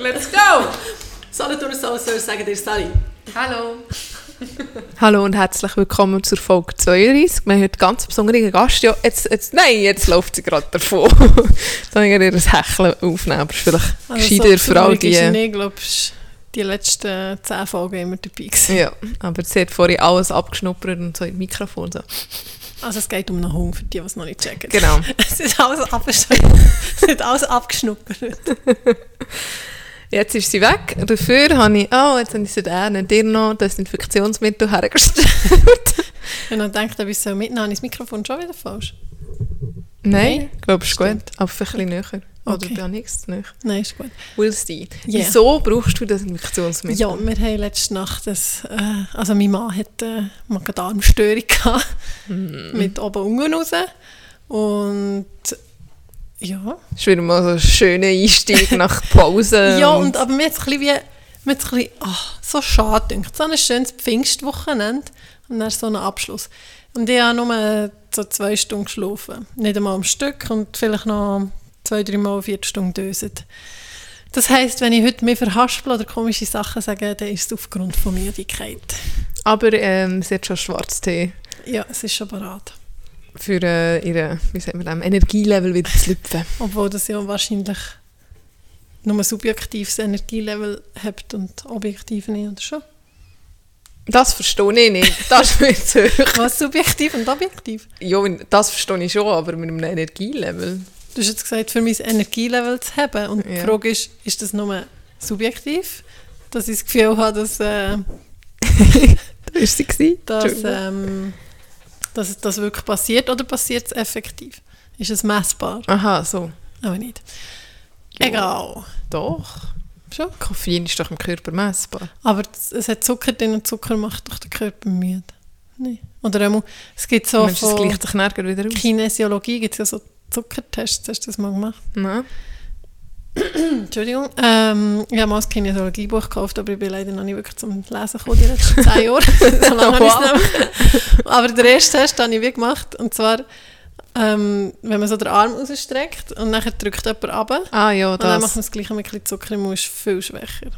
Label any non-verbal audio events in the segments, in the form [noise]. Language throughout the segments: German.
Let's go! Solothurn Soul sagen dir Sally. Hallo. Hallo und herzlich willkommen zur Folge 32. Wir haben heute ganz besonderen Gast. Ja, jetzt, jetzt, nein, jetzt läuft sie gerade davon. [laughs] da habe ich ihr ein Hecheln aufnehmen, aber vielleicht Also gescheiter für all die... Ich glaube, die letzten 10 Folgen immer dabei gewesen. Ja, aber sie hat vorhin alles abgeschnuppert und so im Mikrofon so. Also es geht um einen Hund, für die, die es noch nicht checken. Genau. es ist alles, es ist alles abgeschnuppert. [laughs] Jetzt ist sie weg. Dafür habe ich, oh, jetzt habe ich sie da, dir noch das Infektionsmittel hergestellt. Wenn man denkt, ob ich es mitnehmen habe ich das Mikrofon schon wieder falsch. Nein, ich glaube, es ist gut. Aber ein bisschen näher. Oder Okay. gar nichts näher. Nein, ist gut. Will see. Yeah. Wieso brauchst du das Infektionsmittel? Ja, wir haben letzte Nacht, das, äh, also mein Mann hatte eine Magen-Darm-Störung gehabt, Mhm. mit oben und unten raus. Und ja, Das ist wieder mal so ein schöner Einstieg nach Pause. [laughs] Ja, und, aber mir es ein bisschen wie, mir hat's ein bisschen, ach, so schade gedacht. So ein schönes Pfingstwochenende und dann so ein Abschluss. Und ich habe nur so zwei Stunden geschlafen. Nicht einmal am Stück und vielleicht noch zwei, drei Mal vier Stunden döset. Das heisst, wenn ich heute mich verhaspel oder komische Sachen sage, dann ist es aufgrund von Müdigkeit. Aber ähm, sie hat schon Schwarztee Ja, es ist schon parat. Für äh, ihre, wie sagt man dem, Energielevel wieder zu lüpfen. Obwohl das ja wahrscheinlich nur ein subjektives Energielevel hat und objektiv nicht, oder schon? Das verstehe ich nicht. Das ist mir zu. Was subjektiv und objektiv? Ja, das verstehe ich schon, aber mit einem Energielevel. Du hast jetzt gesagt, für mein Energielevel zu haben. Und die Ja. Frage ist, ist das nur subjektiv? Dass ich das Gefühl habe, dass, äh, [laughs] Da war sie. dass, ähm, dass das wirklich passiert oder passiert es effektiv? Ist es messbar? Aha, so. Aber nicht. Ja. Egal. Doch. Schon. Koffein ist doch im Körper messbar. Aber es es hat Zucker drin und Zucker macht doch den Körper müde. Nee. Oder einmal, es gibt so Meinst von gleicht sich wieder aus? Kinesiologie gibt es ja so Zuckertests. Hast du das mal gemacht? Nein. [clears throat] Entschuldigung. Ähm, ich habe mal ein Kinesiologiebuch gekauft, aber ich bin leider noch nicht wirklich zum Lesen gekommen, die letzten [laughs] zehn Jahre. [laughs] so lange mehr. Aber den ersten Test habe ich wie gemacht. Und zwar, ähm, wenn man so den Arm rausstreckt und nachher drückt jemand runter. Ah ja, Und dann macht das. man das gleiche mit ein bisschen Zucker im Mund, viel schwächer.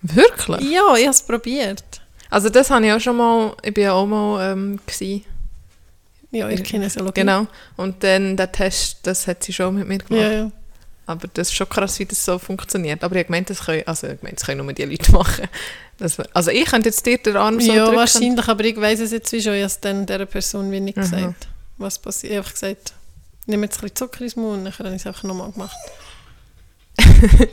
Wirklich? Ja, ich habe es probiert. Also das habe ich auch schon mal, ich bin ja auch mal ähm, gewesen. Ja, in der Kinesiologie. Genau. Und dann der Test, das hat sie schon mit mir gemacht. Ja, ja. Aber das ist schon krass, wie das so funktioniert. Aber ich habe gemeint, das können, also ich gemeint, das können nur die Leute machen. Das, also ich könnte jetzt dir den Arm so ja drücken. wahrscheinlich, aber ich weiß es jetzt wie schon, ich habe es dann dieser Person wie nicht Aha. gesagt. Was passiert? Ich habe einfach gesagt, nimm jetzt ein bisschen Zucker ins Mund und dann habe ich es einfach nochmal gemacht. [laughs]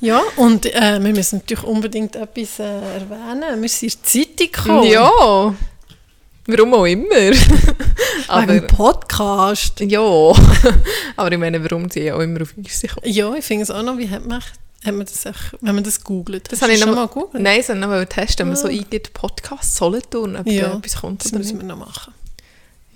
ja, und äh, wir müssen natürlich unbedingt etwas äh, erwähnen. Wir sind in die Zeitung gekommen. Ja. Warum auch immer. [laughs] Aber dem Podcast. ja. [laughs] Aber ich meine, warum sie auch immer auf uns kommen. Ja, ich finde es auch noch, wie hat man, hat man das, auch, wenn man das googelt? Das habe ich noch mal- mal gegoogelt? Nein, sondern noch testen, wenn man so Ah. eingibt, Podcast Solothurn, ob Ja, da etwas kommt Das oder müssen wir noch machen.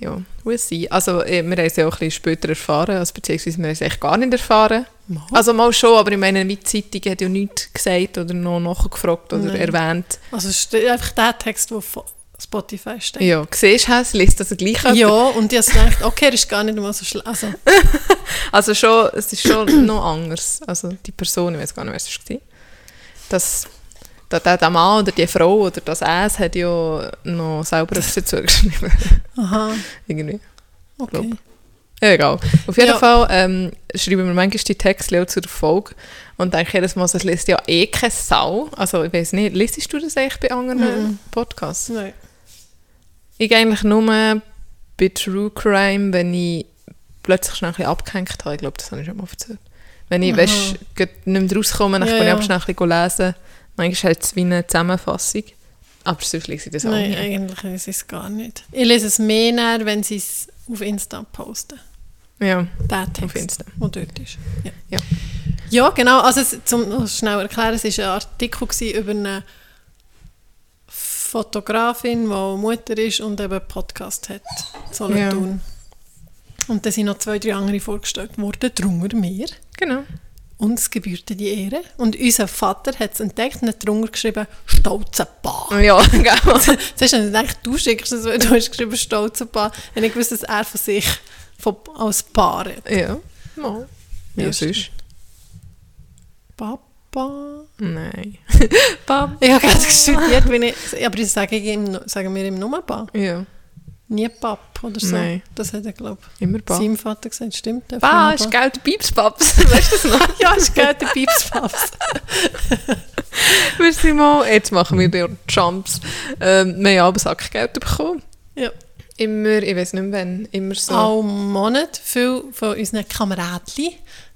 Ja, we'll see. Also äh, wir haben es ja auch ein bisschen später erfahren, also, beziehungsweise wir haben es eigentlich gar nicht erfahren. Mal. Also mal schon, aber ich meine, die Zeitung hat ja nichts gesagt oder noch nachgefragt oder Nein. erwähnt. Also es steht einfach der Text, der Spotify steht. Ja, siehst du, es liest also gleich ab. Ja, und ich habe gedacht, okay, er ist gar nicht mal so schlecht. Also, [laughs] Also schon, es ist schon [clears throat] noch anders. Also die Person, ich weiß gar nicht, wer es war. Das, der, der, der Mann oder die Frau oder das Es hat ja noch selber etwas dazu geschrieben. [laughs] aha, Irgendwie. okay. Ja, egal. Auf jeden Ja. Fall ähm, schreiben wir manchmal die Texte auch zur Folge und denke jedes Mal, das liest ja eh keine Sau. Also ich weiß nicht, liest du das eigentlich bei anderen Mhm. Podcasts? Nein. Ich eigentlich nur bei True Crime, wenn ich plötzlich schnell ein bisschen abgehängt habe. Ich glaube, das habe ich schon mal erzählt. Wenn ich Aha. weißt, nicht mehr rauskomme, dann Ja, kann ich ja. schnell ein bisschen lesen. Manchmal halt es wie eine Zusammenfassung. Aber sonst lese ich das auch Nein, nicht. eigentlich ich es gar nicht. Ich lese es mehr näher, wenn sie es auf Insta posten. Ja, Der Text, auf Insta. der dort ist. Ja, Ja. ja genau. Also, es, zum schnell erklären, es war ein Artikel über eine Fotografin, die Mutter ist und eben Podcast hat. Solothurn. Und dann sind noch zwei, drei andere vorgestellt worden, darunter mir. Genau. Uns gebührte die Ehre. Und unser Vater hat es entdeckt und hat darunter geschrieben, stolze Paar. Ja, genau. Zuerst habe ich gedacht, du schickst es, weil du hast geschrieben, stolze Paar. Und ich wusste, dass er von sich von, als Paar hat. ja. Mal. Ja, Ja, sonst. Papa. Papa. Nein. [laughs] Papa. Ich habe gerade studiert, wenn ich, aber ich sage ihm, sagen wir ihm nur Papa. Ja, Nie Pap oder so. Nein. Das hat er, glaube immer ich, Papa. seinem Vater gesagt. Stimmt? der Papa? ist Geld der Piepspaps. [laughs] weißt du das noch? [laughs] ja, ist Geld der Piepspaps. Wir sind mal, jetzt machen wir die Jumps. Ähm, wir haben aber Sackgeld bekommen. ja. Immer, ich weiß nicht mehr wann, immer so. Alle Monat, viele von unseren Kameradchen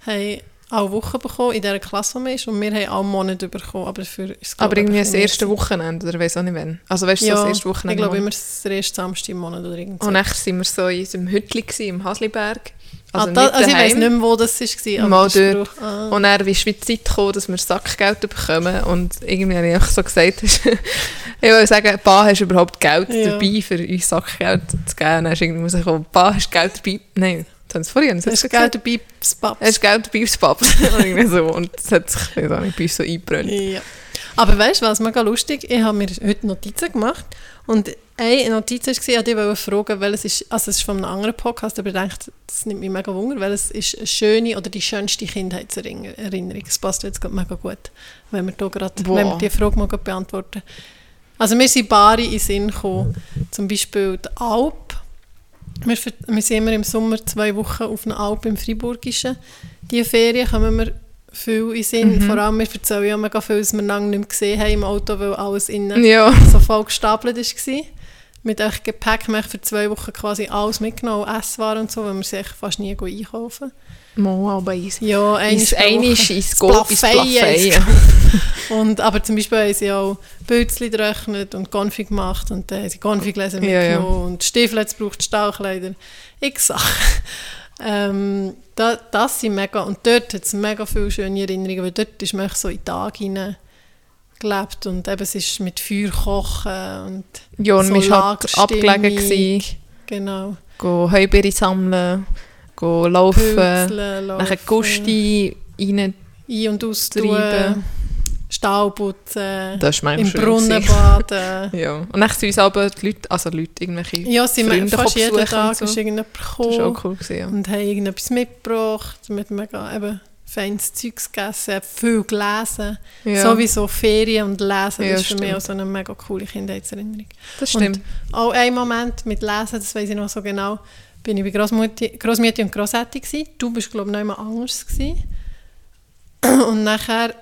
haben alle Woche bekommen, in dieser Klasse, man ist. Und wir haben alle Monate bekommen. Aber, für, aber glaube ich, irgendwie das erste. Wochenende, oder weiss auch nicht wann. Also weißt du, Ja, so das erste ich Wochenende. glaube im immer der erste Samstag im Monat oder irgend so. Und nachher waren wir so in unserem Hütli gewesen, im Hasliberg. Also, Also, ah, da, also ich weiß nicht mehr, wo das war. Mal dort. Ah. Und dann ist die Zeit gekommen, dass wir Sackgeld bekommen. Und irgendwie habe ich einfach so gesagt, [laughs] ich wollte sagen, Pa, hast du überhaupt Geld Ja. dabei, für uns Sackgeld zu geben? Und dann ist irgendwie rausgekommen, Pa, hast du Geld dabei? Nein, Das das ist. Geld Piepspaps. Hast du Geld dabei Pub? [laughs] Und irgendwie so. Und das hat sich ich weiß nicht, so eingebrannt. Ja. Aber weißt du was, mega lustig, ich habe mir heute Notizen gemacht und eine Notiz war, ich wollte fragen, welches ist, also es ist von einem anderen Podcast, aber ich denke, das nimmt mich mega wunder, welches ist eine schöne oder die schönste Kindheitserinnerung. Das passt jetzt gerade mega gut, wenn wir, da Boah. wenn wir diese Frage mal beantworten. Also mir sind Bari in den Sinn gekommen, zum Beispiel die Alp. Wir, wir sind immer im Sommer zwei Wochen auf einer Alp im Friburgischen. Diese Ferien kommen wir viel in Sinn. Mhm. Vor allem, wir erzählen ja mega viel, was wir lange nicht mehr gesehen haben im Auto, weil alles innen Ja. so voll gestapelt war. Mit euch Gepäck haben wir für zwei Wochen quasi alles mitgenommen, Esswaren und so, weil wir sich fast nie einkaufen. Mal aber easy. Ja, Woche. ins Das Gold, ins. Plafeyen. [laughs] Und, aber zum Beispiel haben sie auch Pilzli gerechnet und Konfi gemacht und dann haben sie Konfigläser Ja, ja. mitgenommen und Stiefel hat's gebraucht, Stahlkleider, x Sachen. [laughs] Ähm, da, das sind mega, und dort hat es mega viele schöne Erinnerungen, weil dort ist man so in den Tag hinein gelebt und eben es ist mit Feuer kochen und Ja, und so wir waren halt abgelegen. Gewesen. Genau. Go Heubeere sammeln, go laufen, nachher laufen, Gusti rein. ein- und austreiben, Das war im. Brunnen baden. [laughs] Ja. Und dann sind uns aber die Leute, also Leute, irgendwelche Ja, sie Freunde fast jeden Tag so. ist irgendjemand Das gekommen. war auch cool. Gewesen, ja. und haben irgendetwas mitgebracht, mit mega eben feines Zeugs gegessen, viel gelesen. Ja. Sowieso Ferien und Lesen, Ja, das ist für mich auch so eine mega coole Kindheitserinnerung. Das stimmt. Und auch ein Moment mit Lesen, das weiß ich noch so genau, bin ich bei Großmutti, und Grossetti gsi. Du bist glaube ich noch immer anders gsi. [clears throat] Und nachher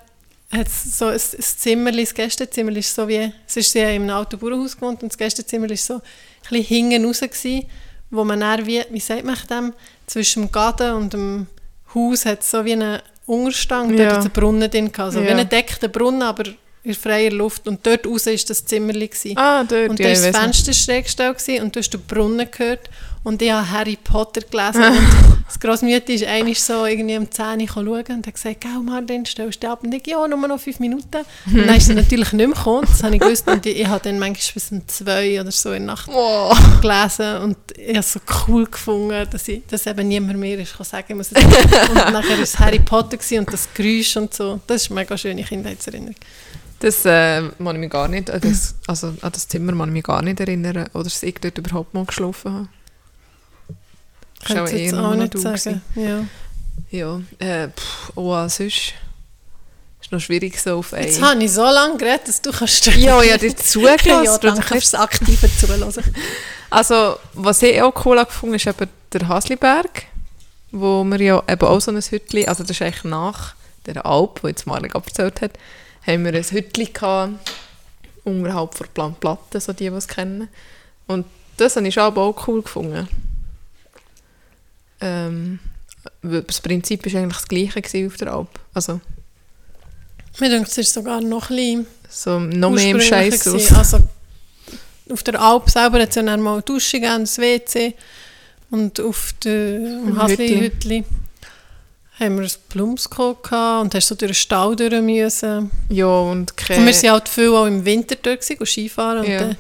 hat es so ein, ein Zimmerli, das Gästezimmer ist so wie, es ist in einem alten Bauernhaus gewohnt und das Gästezimmer ist so ein bisschen hinten raus gsi, wo man dann wie, wie sagt man dem, zwischen dem Garten und dem Haus hat so wie einen Unterstand, Ja. dort hat es einen Brunnen drin gehabt, also wie Ja. ein deckter Brunnen, aber in freier Luft und dort raus ist das Zimmerli gsi. Ah, dort, Und ja, da ich war das. Fenster schräg gestellt und du hast den Brunnen gehört und ich habe Harry Potter gelesen [laughs] und das Grossmütti ist eigentlich so irgendwie um 10 Uhr schauen und hat gesagt, «Gell, Martin, stellst du ab?» Und ich, «Ja, nur noch fünf Minuten.» Und dann ist sie natürlich nicht mehr gekommen, das habe ich gewusst und ich, ich habe dann manchmal bis um 2 oder so in der Nacht Oh. gelesen und ich habe es so cool gefunden, dass, ich, dass eben niemand mehr ist, kann sagen, ich muss es [laughs] Und nachher war es Harry Potter und das Geräusch und so. Das ist eine mega schöne Kindheitserinnerung. Das äh, kann ich mich gar nicht, an das, also an das Zimmer kann ich mich gar nicht erinnern, oder dass ich dort überhaupt mal geschlafen habe. Das ich jetzt nur auch noch nicht du sagen. Ja. gewesen. Ja, äh, pff, oh, sonst ist noch schwierig so auf Jetzt einen. habe ich so lange geredet, dass du kannst... Ja, ja, dir zugelassen. [laughs] ja, danke fürs aktive Zuhören. Also, was ich auch cool gefunden ist eben der Hasliberg, wo wir ja eben auch so ein Hütli, also das ist eigentlich nach der Alp, die jetzt Marek erzählt hat, haben wir ein Hütli gehabt, unterhalb der Planplatte, so die, die es kennen. Und das habe ich schon aber auch cool gefunden. Ähm, das Prinzip war eigentlich das gleiche auf der Alp. Also, Mir denkt, es ist sogar noch ein bisschen so noch mehr im Scheiß. Also, auf der Alp selber hat es ja dann mal eine Dusche gegeben, das WC. Und auf dem Hasli-Hütli haben wir ein Blumsko gehabt und hast so durch den Stall durch müssen. Ja, und Und wir keine... sind halt viel auch im Winter dort gewesen, Skifahren. Und Ja. dann war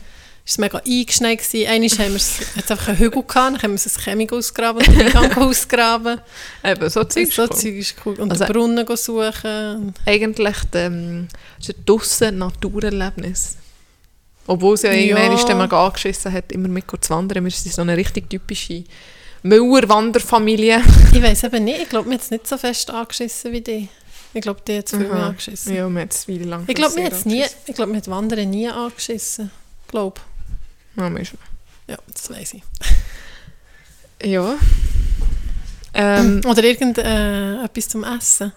es mega eingeschneit. Einmal haben wir einfach einen Hügel gehabt, dann haben wir ein Chemik ausgraben und den Eingang [laughs] ausgraben. Eben, so Zeug So ist cool. Zeug ist cool. Und Also- den Brunnen go suchen. eigentlich ähm, ist ein draussen Naturerlebnis. Obwohl es ja, irgendwann Ja. ist, der mal angeschissen hat, immer mit zu wandern. Wir sind so eine richtig typische Müller-Wanderfamilie. [laughs] Ich weiß eben nicht, ich glaube, mir hat es nicht so fest angeschissen wie die. Ich glaube, die hat es viel mehr angeschissen. Ja, mir hat es viel lang Ich glaube, mir hat nie, ich glaube, mir hat Wandern nie angeschissen. Glaub. Ja, mir ist- Ja, das weiß ich. Ja. Ähm, [clears throat] Oder irgendetwas zum Essen,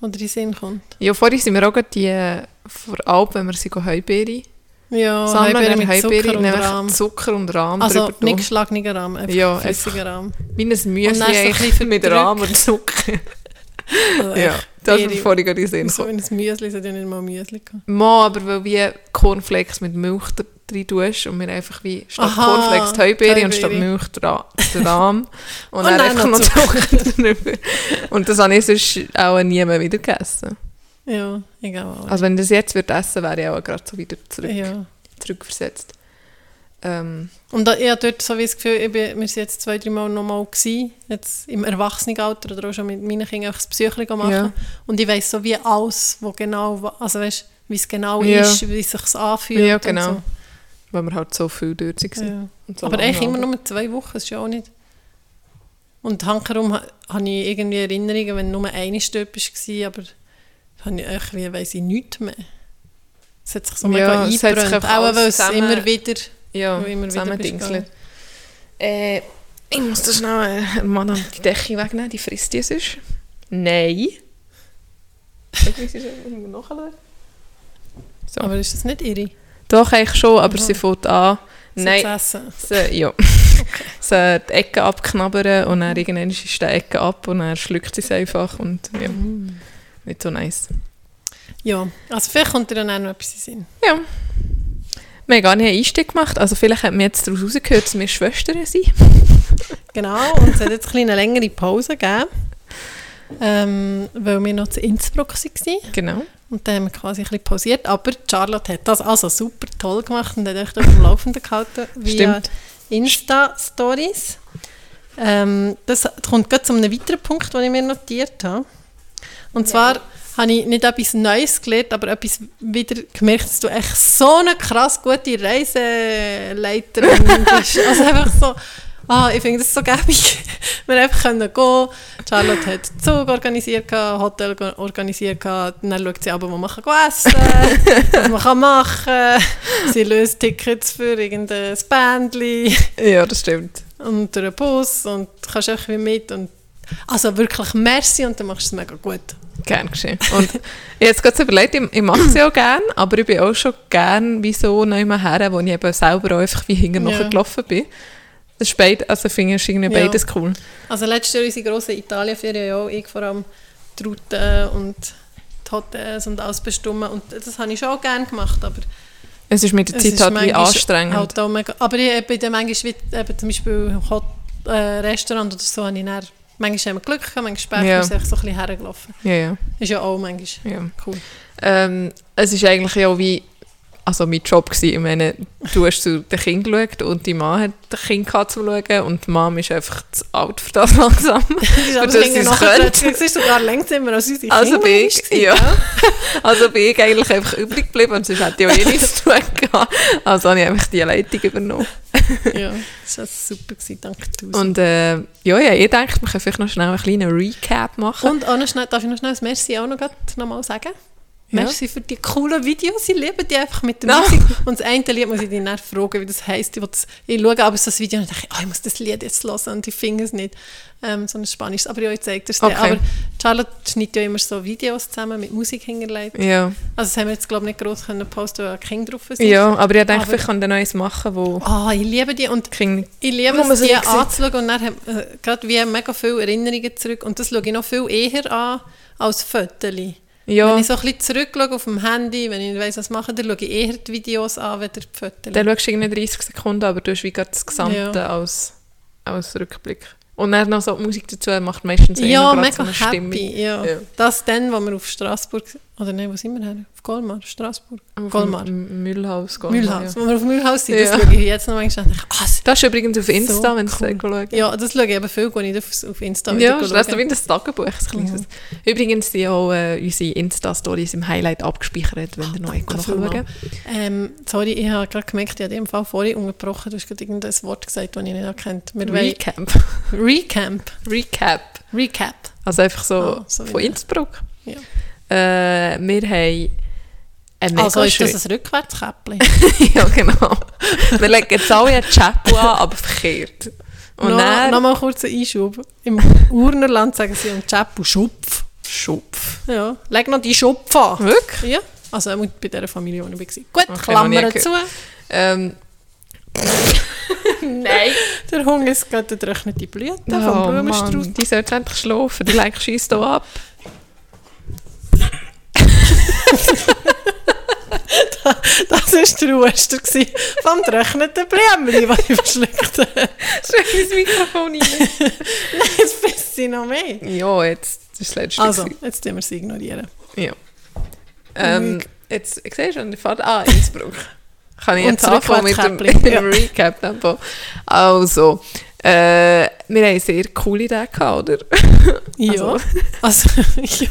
was dir in Sinn kommt. ja, vorhin sind wir auch gerade die, äh, vor Alp, wenn wir sie Heubeere Ja, sammeln, Heubeere mit Heubeere, Zucker und Rahm. Zucker und Rahm Also nicht geschlagener Rahm, einfach Ja, flüssiger Rahm. Wie ein Müsli so mit. Rahm und Zucker. Also [laughs] ja, das ist mir vorhin gerade in Sinn So gekommen. wie ein Müsli, es hat ja nicht mal Müsli gehabt. Mal, aber weil wie Cornflakes mit Milch drin tust und wir einfach wie statt Cornflakes die Heubeere und statt. Milch der Rahm [laughs] und, Und dann dann einfach noch Zucker drüber. Und das habe ich sonst auch nie mehr wieder gegessen. Ja, egal. Also wenn ich das jetzt würde essen, wäre ich auch gerade so wieder zurück, ja. zurückversetzt. Ähm, Und da, ich habe dort so wie das Gefühl, ich bin, wir sind jetzt zwei, drei Mal nochmal gewesen, jetzt im Erwachsenenalter oder auch schon mit meinen Kindern das Psychologie machen. Ja. Und ich weiss so wie alles, wo genau, also weißt, wie es genau Ja. ist, wie es sich anfühlt. Ja, und genau. Weil wir halt so viel dort waren. Ja. So Aber eigentlich immer aber- nur zwei Wochen, das ist ja auch nicht... Und hankerum ha- habe ich irgendwie Erinnerungen, wenn nur eine Stöp war, aber habe ich irgendwie, weiss ich nichts mehr. Es hat sich so Ja, mega es eingebrannt, auch weil es immer wieder... Ja, immer wieder zusammen dingseln. Äh, ich muss das schnell äh, Madame die Decke wegnehmen, die frisst die sonst. Nein. [laughs] Ist, muss ich nachschauen. So. Aber ist das nicht ihre? Doch, eigentlich schon, aber Aha. sie fängt an. so Nein, essen? sie, ja. [laughs] [laughs] sie die Ecke abknabbern und dann irgendwann ist die Ecke ab und dann schluckt sie es einfach und ja, Mm. nicht so nice. Ja, also vielleicht kommt dir dann auch noch etwas in Sinn. Ja. Wir haben gar nicht einen Einstieg gemacht, also vielleicht hat man jetzt daraus rausgehört, dass wir Schwestern sind. Genau, und es hat jetzt eine längere Pause gegeben, [laughs] ähm, weil wir noch zu Innsbruck waren. Genau. Und dann haben wir quasi ein bisschen pausiert. Aber Charlotte hat das also super toll gemacht und hat euch auf dem Laufenden gehalten via. Insta-Stories. Ähm, das kommt gerade zu einem weiteren Punkt, den ich mir notiert habe. Und zwar habe ich nicht etwas Neues gelernt, aber etwas wieder gemerkt, dass du echt so eine krass gute Reiseleiterin [laughs] bist. Also einfach so, ah, ich finde das so gäbig. [laughs] Wir einfach können gehen. Charlotte hat Zug organisiert, Hotel organisiert, dann schaut sie aber, wo man kann essen kann, [laughs] was man machen kann. Sie löst Tickets für irgendein Bändchen Ja, das stimmt. und durch den Bus und kannst einfach mit und also wirklich merci und dann machst du es mega gut. Gern geschehen. Und ich habe jetzt gerade überlegt, ich, ich mache es ja auch gerne, aber ich bin auch schon gerne wie so neu her, wo ich eben selber auch einfach wie hinten Ja. gelaufen bin. Das ist beid, also finde ich irgendwie Ja. beides cool. Also letztes Jahr unsere grosse Italienferien, ja, ich vor allem die Routen und die Hotels und alles bestimmen und das habe ich schon auch gerne gemacht, aber Es ist mit der Zeit halt wie anstrengend. Halt mega, aber ich bin dann manchmal wie, eben zum Beispiel Hot, äh, Restaurant oder so, habe ich dann, manchmal haben wir Glück gehabt, manchmal später Ja. ja. so ein bisschen hergelaufen. Ja, ja. Ist ja auch manchmal ja. cool. Ähm, es ist eigentlich ja auch wie also mein Job gewesen. Ich meine, du hast zu den Kindern geschaut und die Mann hat das Kind gehabt zu schauen und die Mom ist einfach zu alt für das [laughs] langsam. Für das sie es könnte. Es ist sogar längsamer als unsere Also Kinder bin ich, ja. [laughs] Also bin ich eigentlich einfach übrig geblieben und sonst hätte ich auch eh nichts [laughs] zu tun gehabt. Also habe ich einfach die Leitung übernommen. ja, das war super, gewesen, danke tausend. Und äh, ja, ja, ich denke, wir können vielleicht noch schnell einen kleinen Recap machen. Und auch noch schnell, darf ich noch schnell das Merci auch noch mal sagen? Merci für die coolen Videos. Ich liebe die einfach mit der Ja. Musik. Und das eine Lied muss ich dich dann fragen, wie das heisst. Ich, ich schaue aber so das Video und denke, oh, ich muss das Lied jetzt hören und ich finde es nicht. Ähm, so ein Spanisches. Aber ja, ich zeige dir es. Okay. Aber Charlotte schneidet ja immer so Videos zusammen mit Musik hingelegt. Ja, Also das haben wir jetzt, glaube ich, nicht groß können posten, weil Kinder drauf sind. ja aber ich denke, Aber- vielleicht kann der Neues machen, wo Ah, ich liebe die. Und Kinder... Ich liebe es, die anzuschauen und dann haben äh, gerade wie mega viele Erinnerungen zurück. Und das schaue ich noch viel eher an als Fotos. Ja, Wenn ich so ein bisschen zurückschaue auf dem Handy, wenn ich nicht weiss, was machen, dann schaue ich eher die Videos an, als die Fotos. dann schaust du irgendwie 30 Sekunden, aber du hast wie das Gesamte Ja. als, als Rückblick. Und dann noch so die Musik dazu macht meistens eh ja, noch gerade mega so eine happy. Ja. Ja. Das dann, wo wir auf Straßburg, oder nein, wo sind wir her? Auf Colmar, Straßburg? Auf Colmar. Müllhaus. Colmar, Mühlhaus. Ja. Wo wir auf Mühlhaus sind, Ja. das schaue ich jetzt noch manchmal an. Ah, das- Das ist übrigens auf Insta, So wenn du cool. es schauen ja, das schaue ich eben viel, wenn ich auf, auf Insta Ja, wieder das ist schaue. wie ein Tagebuch, kleines. Übrigens sind auch äh, unsere Insta-Stories im Highlight abgespeichert, wenn ihr noch nachschauen Ähm, sorry, ich habe gerade gemerkt, ich habe dem Fall vorhin unterbrochen. Du hast gerade irgendein Wort gesagt, das ich nicht erkannt wollen Recap. Recamp. Recap. Recap. Also einfach so Ah, so von Innsbruck. Ja. Äh, wir haben ein Also ist das ein Rückwärtskäppchen? [laughs] ja, genau. Wir legen jetzt alle einen Chapel an, aber verkehrt. Und noch, dann... noch mal kurz einen Einschub. Im Urnerland sagen sie um Chapel Schupf. Schupf. Ja. Leg noch die Schupf an. Wirklich? Ja. Also auch bei dieser Familie, wo ich war. Gut, Okay, Klammern zu. Ähm, [laughs] Nein. Der Hunger ist gerade eine getrocknete Blüte vom Oh Blumenstrauß. Mann, die sollte endlich schlafen. Die legt schießt hier ab. [laughs] Das war der gewesen vom getrockneten Blümchen, das ich verschluckt habe. Schön ins Mikrofon rein. [laughs] Jetzt frisst sie noch mehr. ja, jetzt. Das ist das letzte. Also, gewesen. jetzt tun wir sie ignorieren. Ja. Ähm, jetzt, ich sehe schon, der Fahrt Ah, Innsbruck. Kann ich jetzt anfangen mit dem, mit [laughs] ja. dem Recap? Tempo? Also, äh, wir haben sehr coole gehabt, oder? Ja. Also, ja.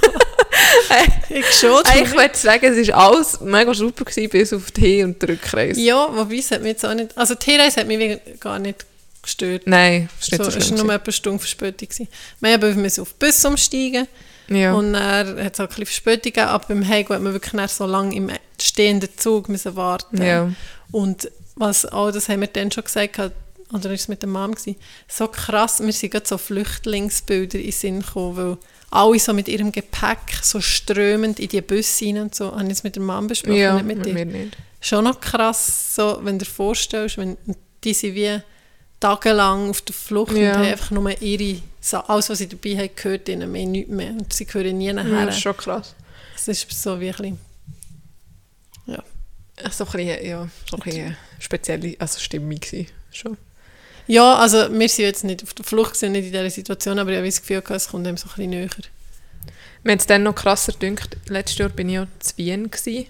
[laughs] ich schon. Ich würde sagen, es war alles mega super, gewesen, bis auf die Hin- und die Rückreise. Ja, wobei es hat mich jetzt auch nicht... Also die Reise hat mich gar nicht gestört. Nein, das ist nicht so, so, es schlimm. war nur etwa eine Stunde Verspätung. gewesen. Wir haben müssen auf den Bus umsteigen ja. und dann hat es auch ein bisschen Verspätung gegeben, aber beim Heimgehen hat man wirklich so lange im stehenden Zug müssen warten Ja. Und was auch, das haben wir dann schon gesagt, gehabt, oder ist es mit der Mom gewesen, so krass, wir sind gerade so Flüchtlingsbilder in den Sinn gekommen, weil alle so mit ihrem Gepäck so strömend in die Busse rein und so, habe ich jetzt mit der Mom besprochen, ja, nicht mit mit dir mir nicht. schon noch krass, so, wenn du dir vorstellst, wenn die sind wie tagelang auf der Flucht Ja. und haben einfach nur ihre, alles was sie dabei haben, gehört ihnen mehr, nichts mehr. Und sie gehören nie Ja, nachher. das ist schon krass. Das ist so wie ein bisschen, So ein bisschen, ja, so ein bisschen spezielle also Stimmung gewesen. Schon. Ja, also wir sind jetzt nicht auf der Flucht, sind nicht in dieser Situation, aber ich habe das Gefühl, gehabt, es kommt einem so ein bisschen näher. Mir hat es dann noch krasser gedacht, letztes Jahr bin ich ja zu Wien gewesen,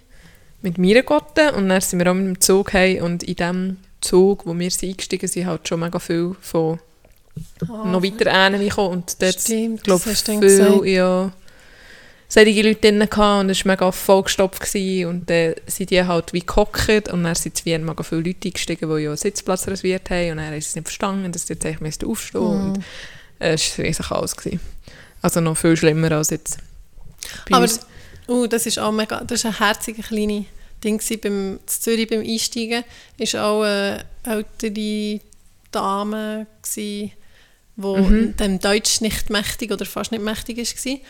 mit meiner Gotte. Und dann sind wir auch mit dem Zug heim und in dem Zug, wo wir sind eingestiegen sind, halt schon mega viel von noch weiter gekommen. Und dort, glaube ich, dann gesagt. viel, ja, solche Leute drin gehabt und es war mega vollgestopft gewesen und dann sind die halt wie gehockt und dann sind in Wien mega viele Leute eingestiegen, die ja einen Sitzplatz reserviert haben und dann haben sie es nicht verstanden, dass sie jetzt eigentlich aufstehen Mhm. und äh, es war riesig alles. Gewesen. Also noch viel schlimmer als jetzt Aber uh, das ist auch mega, das ist ein herziger kleine Ding gewesen beim Zürich beim Einsteigen. Ist auch eine ältere Dame gsi, wo Mhm. dem Deutsch nicht mächtig oder fast nicht mächtig ist gsi.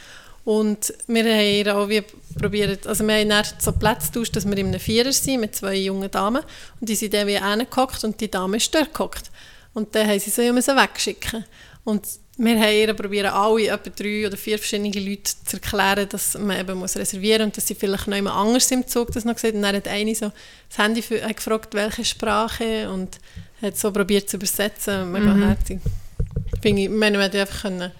Und wir haben ihr auch wie probiert, also wir haben dann so Plätze getauscht, dass wir in einem Vierer sind mit zwei jungen Damen und die sind dann wie hingehockt und die Dame ist dort gehockt. Und dann haben sie sie müssen wegschicken. Und wir haben ihr probieren, alle, etwa drei oder vier verschiedene Leute zu erklären, dass man eben muss reservieren und dass sie vielleicht noch jemand anders im Zug das noch gesehen Und dann hat eine so das Handy für, hat gefragt, welche Sprache und hat so probiert zu übersetzen. Mega Mhm. herzig. Finde ich meine, man hätte einfach können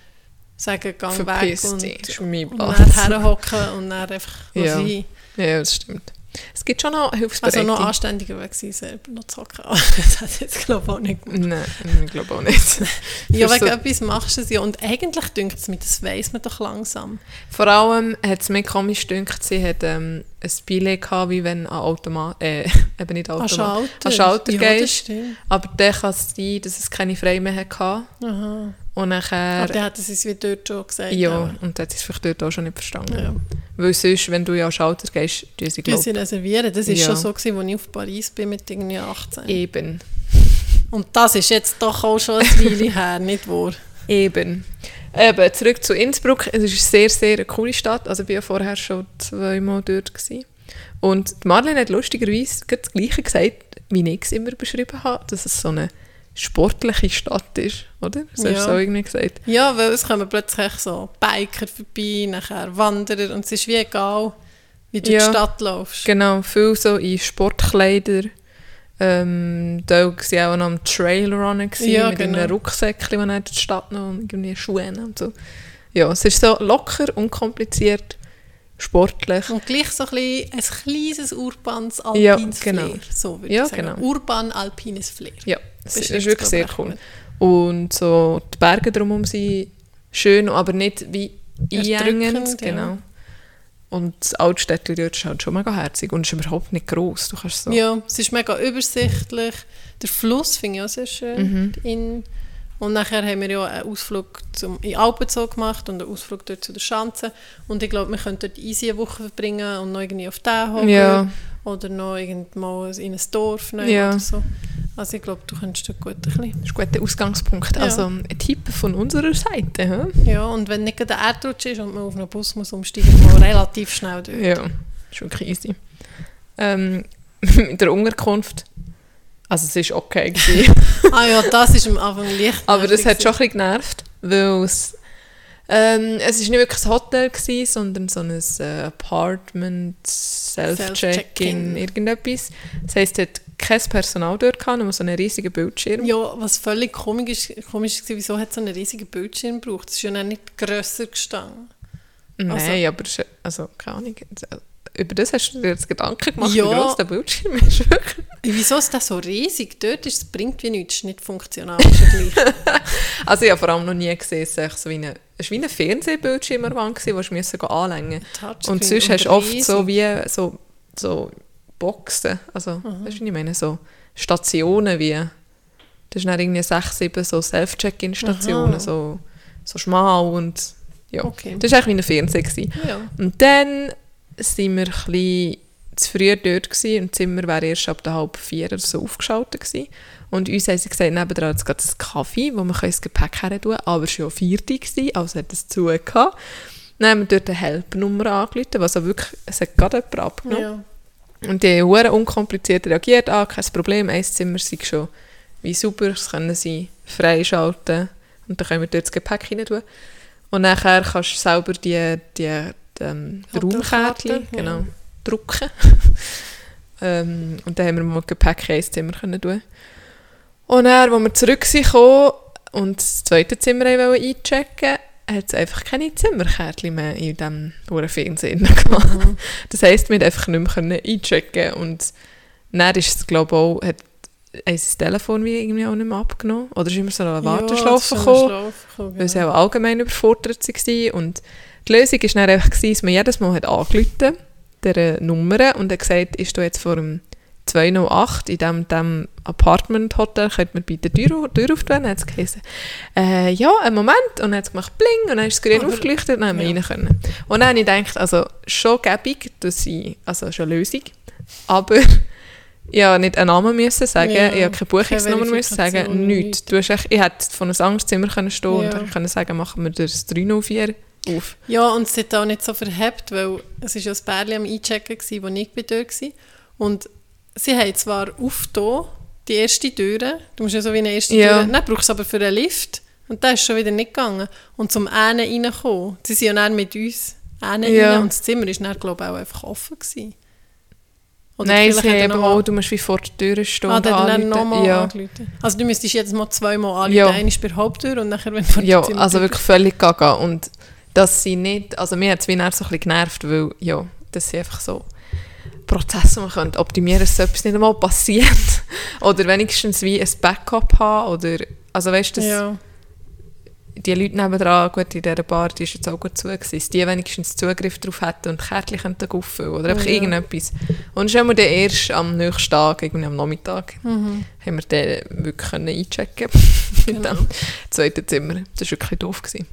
sagen, gang weg Verpiss und, dich, und dann herhocken und dann einfach [laughs] Ja. sein. Ja, das stimmt. Es gibt schon noch Also Hilfsbereite. noch anständiger Weg gewesen, selber noch zu hocken. [laughs] Das hat jetzt glaube ich auch nicht gemacht. Nein, ich glaube auch nicht. [laughs] Ja, wegen so- etwas machst du es ja. Und eigentlich dünkt es mir, das weiss man doch langsam. Vor allem hat es mir komisch gedacht, sie hat ähm, ein Billett gehabt, wie wenn ein Automat, äh, [laughs] eben nicht An Automat, Schalter. an Schalter ja, gehst. Aber dann kann es sein, dass es keine Freie mehr hatte. Aha. Und nachher, Aber dann hat es uns wie dort schon gesagt. ja, aber- und dann hat es vielleicht dort auch schon nicht verstanden. ja. Weil sonst, wenn du ja an Schalter gehst, tun sie glaub, sie reservieren. Das war Ja. schon so, gewesen, als ich auf Paris bin mit irgendwie 18. eben. Und das ist jetzt doch auch schon ein Weile her, nicht wahr? Eben. Eben, zurück zu Innsbruck. Es ist eine sehr, sehr eine coole Stadt. Also ich war ja vorher schon zweimal dort. Gewesen. Und Marlene hat lustigerweise das Gleiche gesagt, wie ich es immer beschrieben habe, dass es so eine sportliche Stadt ist, oder? Das hast Ja. du so irgendwie gesagt. Ja, weil es kommen plötzlich so Biker vorbei, nachher Wanderer und es ist wie egal, wie du Ja. durch die Stadt laufst. Genau, viel so in Sportkleider. Ähm, da war sie auch noch am Trailrunnen gewesen, Ja, mit genau. einem Rucksäckchen, das in die Stadt noch und irgendwie Schuhe und so. Ja, es ist so locker, unkompliziert, sportlich. Und gleich so ein, bisschen ein kleines urbanes Ja, alpines genau. Flair. So würde Ja, ich sagen. genau. Urban-alpines Flair. Ja, es ist Beschreibt's, wirklich sehr cool. Und so die Berge drumherum sind schön, aber nicht wie eindringend. Erdrückend, ja. Und das Altstädtchen dort ist halt schon mega herzig und ist überhaupt nicht gross. Du kannst so... Ja, es ist mega übersichtlich. Der Fluss finde ich auch sehr schön. Mhm. In, Und nachher haben wir ja einen Ausflug zum, in Alpenzoo gemacht und einen Ausflug dort zu der Schanze. Und ich glaube, wir können dort easy eine Woche verbringen und noch irgendwie auf den hocken. Ja. Oder noch irgendwo in ein Dorf Ja. oder so. Also ich glaube, du könntest dort gut ein bisschen... Das ist ein guter Ausgangspunkt. Ja. Also ein Tipp von unserer Seite. hä? Ja, und wenn nicht der Erdrutsch ist und man auf einen Bus muss umsteigen, man relativ schnell dort. Ja, ist wirklich easy. Ähm, [laughs] mit der Unterkunft, also es war okay. [laughs] Ah ja, das ist am Anfang leicht. Aber das hat schon ein bisschen genervt, weil es, ähm, es ist nicht wirklich ein Hotel gewesen, sondern so ein äh, Apartment, Self-Check-in, Self-Check-in. irgendetwas. Das heisst, es hat kein Personal dort gehabt, nur so einen riesigen Bildschirm. Ja, was völlig komisch, ist, komisch war, wieso hat es so einen riesigen Bildschirm gebraucht? Es ist ja nicht grösser gestanden. Nein, aber es ist- also keine Ahnung. Über das hast du dir jetzt Gedanken gemacht, Ja. wie groß der Bildschirm ist. Wirklich. Wieso ist das so riesig? Dort ist es bringt wie nichts, ist nicht funktional. Ist. [laughs] Also ich habe vor allem noch nie gesehen, es wie war wie ein Fernsehbildschirm an der Wand, wo du musst anlängen Touchscreen Und sonst hast du oft so wie so, so Boxen, also weißt du, ich meine, so Stationen wie, das ist dann irgendwie sechs, sieben so Self-Check-In-Stationen, so, so schmal und ja, Okay. das war eigentlich wie ein Fernseher. Ja. Und dann sind wir ein zu früh dort gewesen, und das Zimmer wäre erst ab der halb vier oder so aufgeschaltet gewesen. Und uns haben sie gesagt, nebenan hat es gerade einen Kaffee, wo man das Gepäck her tun aber es war schon vierte, gewesen, also hat es zu gehabt. Dann haben wir dort eine Helpnummer angerufen, was auch wirklich, es hat gerade jemand abgenommen. Ja. Und die haben unkompliziert reagiert, ah, kein Problem, ein Zimmer sei schon wie super, das können sie freischalten und dann können wir dort das Gepäck rein tun. Und nachher kannst du selber die, die, ähm, Raumkärtchen ja. genau, drucken. [laughs] ähm, und dann haben wir mal Gepäck in ein Zimmer können tun. Und dann, als wir zurück sind gekommen und das zweite Zimmer einchecken hat es einfach keine Zimmerkärtchen mehr in diesem hohen Fernseher [laughs] gehabt. Das heisst, wir konnten einfach nicht mehr einchecken und dann ist es, glaube ich, auch, hat das Telefon wie irgendwie auch nicht mehr abgenommen. Oder ist immer so eine Warteschlaufe ja, gekommen, gekommen, weil sie genau. auch allgemein überfordert waren. Und die Lösung war dann einfach, gewesen, dass man jedes Mal hat angerufen der Nummer und hat gesagt, ist du jetzt vor dem 208 in diesem, diesem Apartment-Hotel, könnt mir bitte die Tür, Tür auftun? Hat es geheißen, äh, ja, einen Moment. Und dann hat es gemacht, bling, und dann ist es grün Aber- aufgeleuchtet und dann haben wir ja. rein können. Und dann habe ich gedacht, also schon gäbig, dass ich, also schon eine Lösung, aber [laughs] ja, nicht einen Namen müssen sagen, Ja, ich habe keine Buchungsnummer keine müssen sagen, nichts. Du hast echt, ich hätte von einem Angstzimmer können stehen und Ja. dann können sagen, machen wir das 304 auf. Ja, und es hat auch nicht so verhebt, weil es war ja das Bärli am Einchecken, gewesen, wo ich bei dort war. Und sie haben zwar aufgetan, die erste Tür, du musst ja so wie eine erste Ja. Tür, dann brauchst du aber für einen Lift. Und das ist schon wieder nicht gegangen. Und zum einen reinkommen, sie sind ja dann mit uns einen Ja. rein und das Zimmer war dann, glaube ich, auch einfach offen. Gewesen. Oder Nein, sie haben eben auch, du musst wie vor der Tür stehen Ah, und dann nochmal ja. Also du müsstest jetzt mal zweimal anrufen. Ja. Einmal bei der Haupttür und nachher, wenn du vor der Ja, also wirklich völlig gaga. Und dass sie nicht, also mir hat es wie so ein bisschen genervt, weil, ja, das sind einfach so Prozesse, die man könnte optimieren könnte, dass so etwas nicht einmal passiert. [laughs] oder wenigstens wie ein Backup haben, oder, also weißt du, Ja. die Leute nebenan, gut, in dieser Bar, die ist jetzt auch gut zu gewesen, dass die wenigstens Zugriff darauf hätten und Kärtchen könnten auffüllen oder einfach Ja. irgendetwas. Und schon mal erst am nächsten Tag, irgendwie am Nachmittag, Mhm. haben wir den wirklich können einchecken [laughs] in Genau. dem zweiten Zimmer. Das war wirklich doof. Gewesen.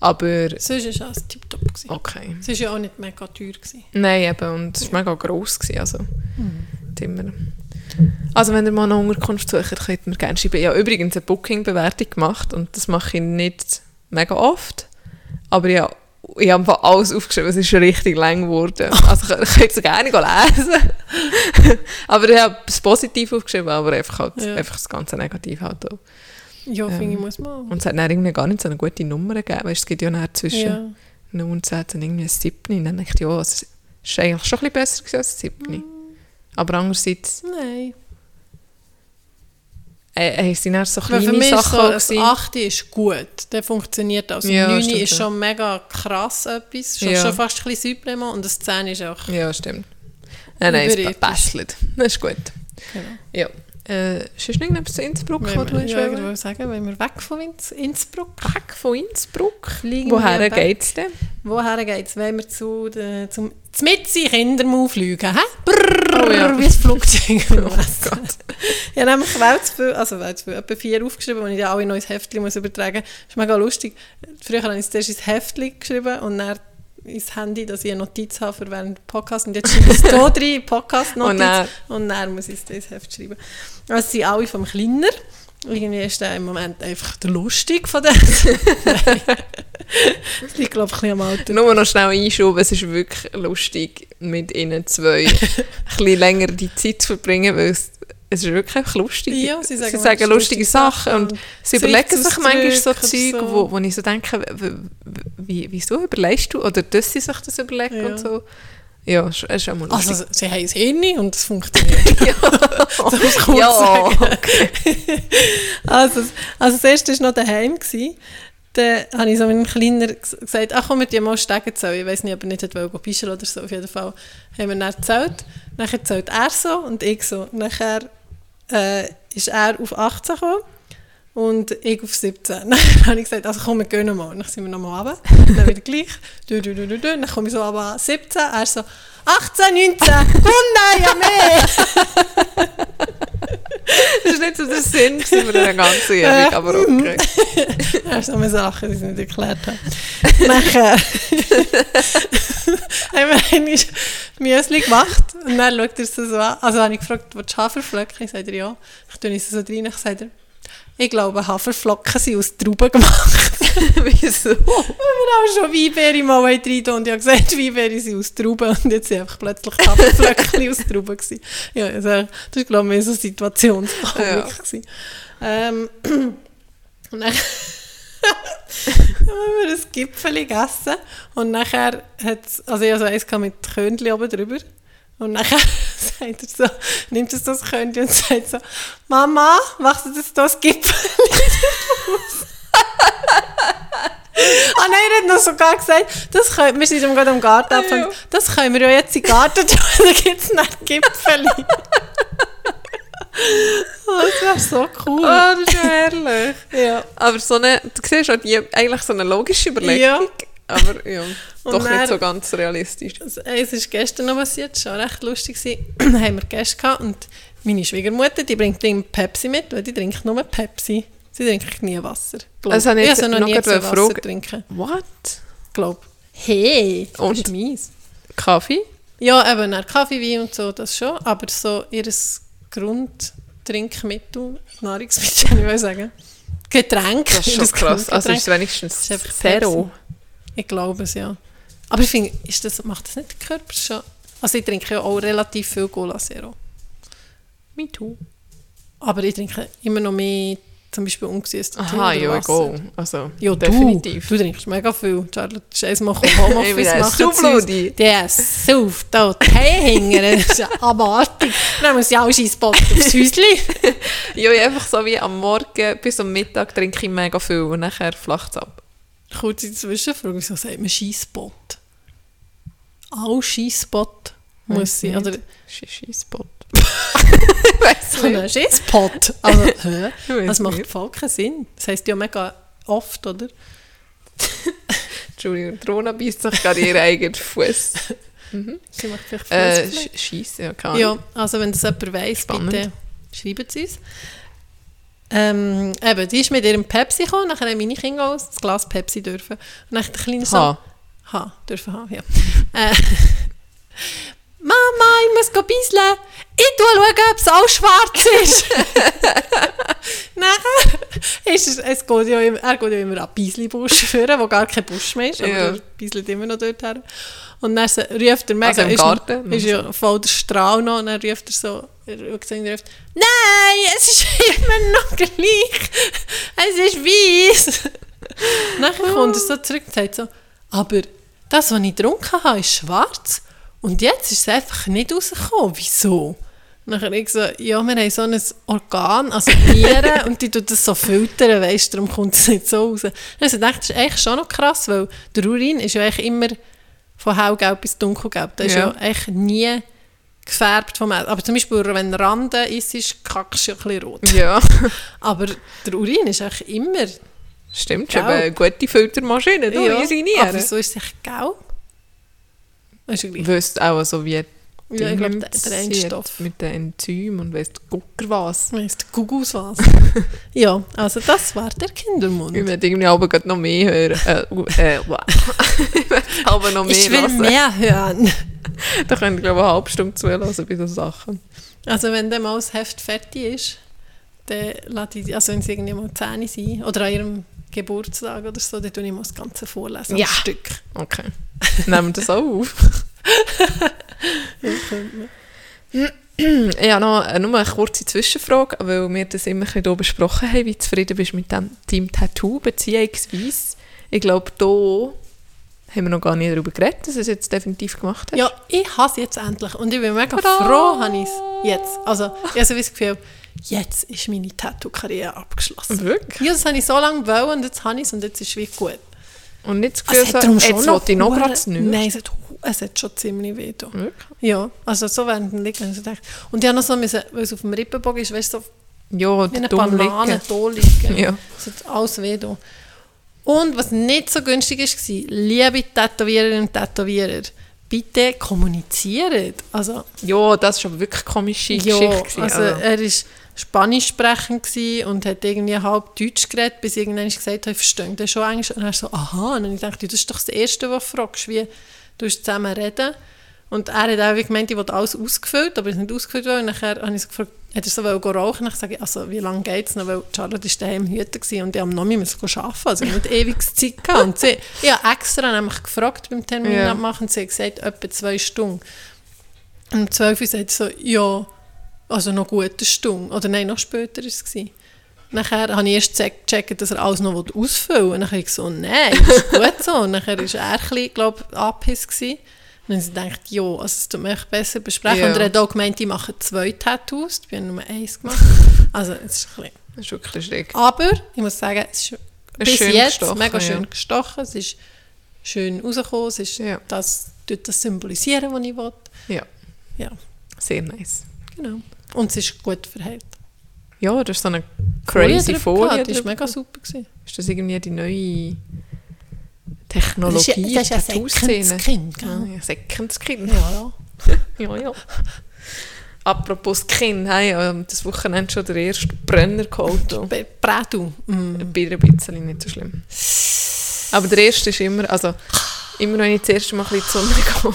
Aber Sonst war alles tiptop. okay. Es war ja auch nicht mega teuer. Gewesen. Nein, eben, und es war mega gross. Gewesen, also, Mhm. Also wenn ihr mal eine Unterkunft sucht, könnt ihr gerne schreiben. Ich habe übrigens eine Booking-Bewertung gemacht und das mache ich nicht mega oft. Aber ja, ich habe alles aufgeschrieben, es ist schon richtig lang geworden. Also ich könnt es gerne lesen. [laughs] aber ich habe das Positiv aufgeschrieben, aber einfach, halt, Ja. einfach das ganze Negativ halt auch. Ja, finde ich, Ähm, muss man. Und es hat dann irgendwie gar nicht so eine gute Nummer gegeben. Weißt, es gibt ja dann zwischen Ja. 0 und 10 dann irgendwie ein 7. Und dann dachte ich, ja, es ist eigentlich schon ein bisschen besser als ein 7. Aber andererseits Nein. äh, äh, sind dann so Weil kleine für mich ist Sachen so, auch das gewesen. 8 ist gut. Der funktioniert. Das Ja, 9 stimmt, ist schon mega krass etwas. Schon, Ja. schon fast ein bisschen Supremo. Und das 10 ist auch... Ja, stimmt. Nein, nein, es bastelt. Das ist gut. Genau. Ja. Äh, noch irgendetwas zu Innsbruck, Wenn du ja, wollen? irgendwo sagen, wenn wir weg von Inns Innsbruck... Weg von Innsbruck? Fliegen Woher geht es denn? Woher geht es? Wenn wir zu den, zum Mitzi Kindermau fliegen, hä? Brrr, Oh ja. wie das [laughs] Flugzeug. Oh Gott. Ich habe nämlich zu viel, also zu viel, etwa vier aufgeschrieben, die ich alle noch ins Heftchen muss übertragen muss. Das ist mega lustig. Früher habe ich zuerst ins Heftchen geschrieben und dann ins Handy, dass ich eine Notiz habe für während dem Podcast. Und jetzt schreibe ich es hier [laughs] rein, Podcast-Notiz. Und dann- Und dann muss ich es ins Heft schreiben. Also sie sind alle vom Kleiner. Irgendwie ist der im Moment einfach der Lustig von. Das [laughs] liegt, glaube ich, ein bisschen am Alter. Nur noch schnell einschoben, es ist wirklich lustig, mit ihnen zwei ein [laughs] bisschen länger die Zeit zu verbringen, weil es, es ist wirklich einfach lustig. Ja, sie sagen sie sagen lustige lustige Sachen und und sie überlegen sich manchmal so Zeug, so. wo, wo ich so denke, wie, wieso überlegst du, oder dass sie sich das überlegen Ja. und so. Ja, es ist auch mal lustig. Also, sie haben ein Hirn und es funktioniert. [laughs] Das muss ich kurz ja, sagen. [laughs] Also, also das erste war noch daheim. Gewesen. Dann habe ich so meinem Kleiner ges- gesagt, ach komm, wir gehen mal Stegen zählen. Ich weiß nicht, ob er nicht wollen, pischeln oder so. Auf jeden Fall haben wir dann gezählt. Nachher zählt er so und ich so. Nachher äh, ist er auf 18 gekommen und ich auf 17. [laughs] Dann habe ich gesagt, also komm, wir gehen mal. Dann sind wir nochmal runter. Dann wieder gleich. [laughs] Du, du, du, du, du. Dann komme ich so runter, 17. Er so, 18, 19. Und nein, ja mehr. [laughs] das ist nicht so der Sinn gewesen von dieser ganzen Übung, aber okay. Er so eine Sachen, die ich nicht erklärt habe. Nachher haben wir Müsli gemacht und dann schaut er so, so an. Also habe ich gefragt, willst du Haferflocken? Ich sagte ja. Ich tue es so rein. Ich sagte, ich glaube, Haferflocken sind aus Trauben gemacht. [laughs] Wieso? Weil wir auch schon Weinbeere mal rein und ich habe gesagt, Weinbeere sind aus Trauben und jetzt sind einfach plötzlich Haferflocken aus Trauben gewesen. Ja, also, das war glaube ich mehr so Situationskomik. Ja. Ähm, [clears throat] und dann haben wir ein Gipfel gegessen und nachher hat es, also ich hatte eins mit Körnchen oben drüber und nachher [laughs] sagt er so, nimmt er das Körnchen und sagt so, Mama, machst du das, das Gipfel [laughs] Ah nein, er hat noch sogar gesagt, das können, wir sind gerade am Garten Ah, ja. das können wir ja jetzt in den Garten tun, [laughs] da gibt es nicht Gipfel. oh, das wäre so cool. Oh, das ist ja herrlich. Ja. Aber so eine, du siehst auch die, eigentlich so eine logische Überlegung, Ja. Aber ja, [laughs] doch dann- nicht so ganz realistisch. Also, Es ist gestern noch passiert, auch recht lustig. gewesen. [clears throat] Haben wir Gäste gehabt und meine Schwiegermutter, die bringt immer Pepsi mit, weil die trinkt nur Pepsi. Sie trinkt nie Wasser. glaub. Also, ich habe noch noch nie so Wasser fragen. trinken. What? Glaub. Hey, das Und? ist mies. Kaffee? Ja, eben, Kaffee, Wein und so, das schon. Aber so ihr Grundtrinkmittel, Nahrungsmittel, [laughs] ich will sagen. Getränk. Das ist schon krass. Also ist wenigstens ist Zero. Ich glaube es, ja. Aber ich finde, ist das, macht das nicht der Körper schon? Also ich trinke ja auch relativ viel Cola Zero. Me too. Aber ich trinke immer noch mehr, zum Beispiel ungesüßtes Tee Aha, ja, egal. Also, Ja, definitiv. Du, du trinkst mega viel. Charlotte ist einmal [laughs] Ich Homeoffice bin ein machen. Saubludi. Der sauft da die Hänge. Das ist [laughs] abartig. Dann muss ich auch einen Spot aufs Häuschen. [laughs] Ja, ich einfach so wie am Morgen bis am Mittag trinke ich mega viel und nachher flacht es ab. Kurze Zwischenfrage, wieso sagt man Skispot? Auch Skispot muss sein. Oder weiss so nicht. ein Skispot. Also, hä? Weiss Das macht voll keinen Sinn. Das heisst ja mega oft, oder? [laughs] Entschuldigung, Rona beißt sich gerade ihren eigenen Fuß. [laughs] Sie macht vielleicht Äh, Fussfleisch. Sch- Scheisse, ja, keine Ja, also wenn das jemand weiss, Spannend. bitte schreiben Sie uns. Ähm, eben, die ist mit ihrem Pepsi gekommen, nachher haben meine Kinder auch das Glas Pepsi dürfen. Und dann der kleine Sohn... Ha. Ha, dürfen haben, ja. Äh, [laughs] Mama, ich muss bisseln. Ich schaue, ob es auch schwarz ist. [laughs] Nachher ist es, es geht ja immer, er geht ja immer an den Biesli-Busch führen, wo gar kein Busch mehr ist, aber Ja. er bisselt immer noch dort her. Und dann ruft er mega, Also im ist, Garten? ist ja voll der Strahl noch, und dann ruft er so, und ruft, nein, es ist [laughs] immer noch gleich, es ist weiss. Nachher kommt er so zurück und sagt so, aber das, was ich getrunken habe, ist schwarz und jetzt ist es einfach nicht rausgekommen. Wieso? Nachher ich so, ja, wir haben so ein Organ, also Nieren, [laughs] und die tut das so filtern, weißt du, darum kommt es nicht so raus. Also ich dachte, das ist eigentlich schon noch krass, weil der Urin ist ja eigentlich immer von hellgelb bis dunkelgelb. Der ist Ja. ja eigentlich nie gefärbt vom Essen. Aber zum Beispiel, wenn Rande ist, ist kackst du ein bisschen rot. Ja, [laughs] Aber der Urin ist eigentlich immer stimmt schon. Eine gute Filtermaschine, du, ja, easy aber so ist es echt gelb. Das ist ja gleich. Wüsst auch so wie Ja, ich glaube, der, Endstoff. Mit den Enzymen und der Gucker was. Weißt du, Gugus was? [laughs] ja, also das war der Kindermund. Ich werde irgendwie aber noch mehr hören. Äh, äh, [laughs] aber noch mehr Ich will hören. mehr hören. [laughs] Da könnt ihr, glaube ich, eine halbe Stunde zuhören bei so Sachen. Also wenn dann mal das Heft fertig ist, dann lade ich, also wenn sie irgendwie mal 10 sind, oder an ihrem Geburtstag oder so, dann tue ich mal das Ganze vorlesen. Ja. Stück. Okay. Nehmen wir das auch auf. Ich habe noch, nur eine kurze Zwischenfrage, weil wir das immer hier besprochen haben, wie zufrieden bist du mit dem Team Tattoo, beziehungsweise, ich glaube, da haben wir noch gar nicht darüber geredet, dass du es jetzt definitiv gemacht hast. Ja, ich habe es jetzt endlich und ich bin mega Tada! froh, habe ich es jetzt. Also ich habe so das Gefühl, jetzt ist meine Tattoo-Karriere abgeschlossen. Wirklich? Ja, das habe ich so lange wollen und jetzt habe ich es und jetzt ist es wie gut. Und nicht das Also, Gefühl, hat so, jetzt wollte ich noch gerade das. Nein, es hat, es hat schon ziemlich weh da. Wirklich? Ja, also so während dem Liegen. Und ich habe noch so, müssen, weil es auf dem Rippenbogen ist, weißt du, so Ja, wie eine Banane Liegen. da liegen. [laughs] Ja. Es hat alles weh da. Und was nicht so günstig war, liebe Tätowiererinnen und Tätowierer, bitte kommuniziert. Also, Ja, das war aber wirklich komische ja, Geschichte. also gewesen, er war Spanisch sprechend gewesen und hat irgendwie halb Deutsch geredet, bis irgendwann gesagt hat, ich verstehe das schon Englisch. Und er so, aha. Und dann dachte ich, das ist doch das Erste, was du fragst, wie du zusammen reden. Und er hat auch gemeint, ich wollte alles ausgefüllt, aber es ist nicht ausgefüllt worden. Und nachher habe ich so gefragt, hat er so wollen rauchen? Und ich sage, also wie lange geht es noch? Weil Charlotte war daheim gewesen und ich am Nomi müssen arbeiten. Also ich nicht [laughs] ewig Zeit. Gehabt. Und sie, ich habe extra nämlich gefragt beim Termin Ja. abmachen und sie hat gesagt, etwa zwei Stunden. Und um 12 Uhr sagt sie so, ja, also noch gut eine Stunde. Oder nein, noch später war es. gewesen. Nachher habe ich erst gecheckt, dass er alles noch ausfüllen will. Und dann habe ich so, nein, ist gut so. Und nachher war er ein bisschen, glaube ich, gewesen. Und dann ich gedacht, ja, also es tut mir echt besser besprechen. Ja. Und er hat auch gemeint, ich mache zwei Tattoos. Ich habe nur eins gemacht. Also, es ist ein bisschen... Das ist wirklich schräg. Aber ich muss sagen, es ist Es bis schön jetzt gestochen, mega ja. schön gestochen. Es ist schön rausgekommen. Es ist Ja. das, das symbolisieren, was ich will. Ja, Ja, sehr nice. genau. Und es ist gut verheilt. Ja, das ist so eine crazy Folie. Das war mega super. Gewesen. Ist das irgendwie die neue Technologie, das ist ja ein Tattoo-Szene? Second-Kind, gell? Ah, ja, Second Skin. Ja, [laughs] Ja, ja. Apropos Skin, hey, ähm, das Wochenende schon der erste Brenner geholt. ja. Bratu. Mm. Bei ein bisschen nicht so schlimm. Aber der erste ist immer, also immer wenn ich das erste Mal ein bisschen in die Sonne [laughs] gehe,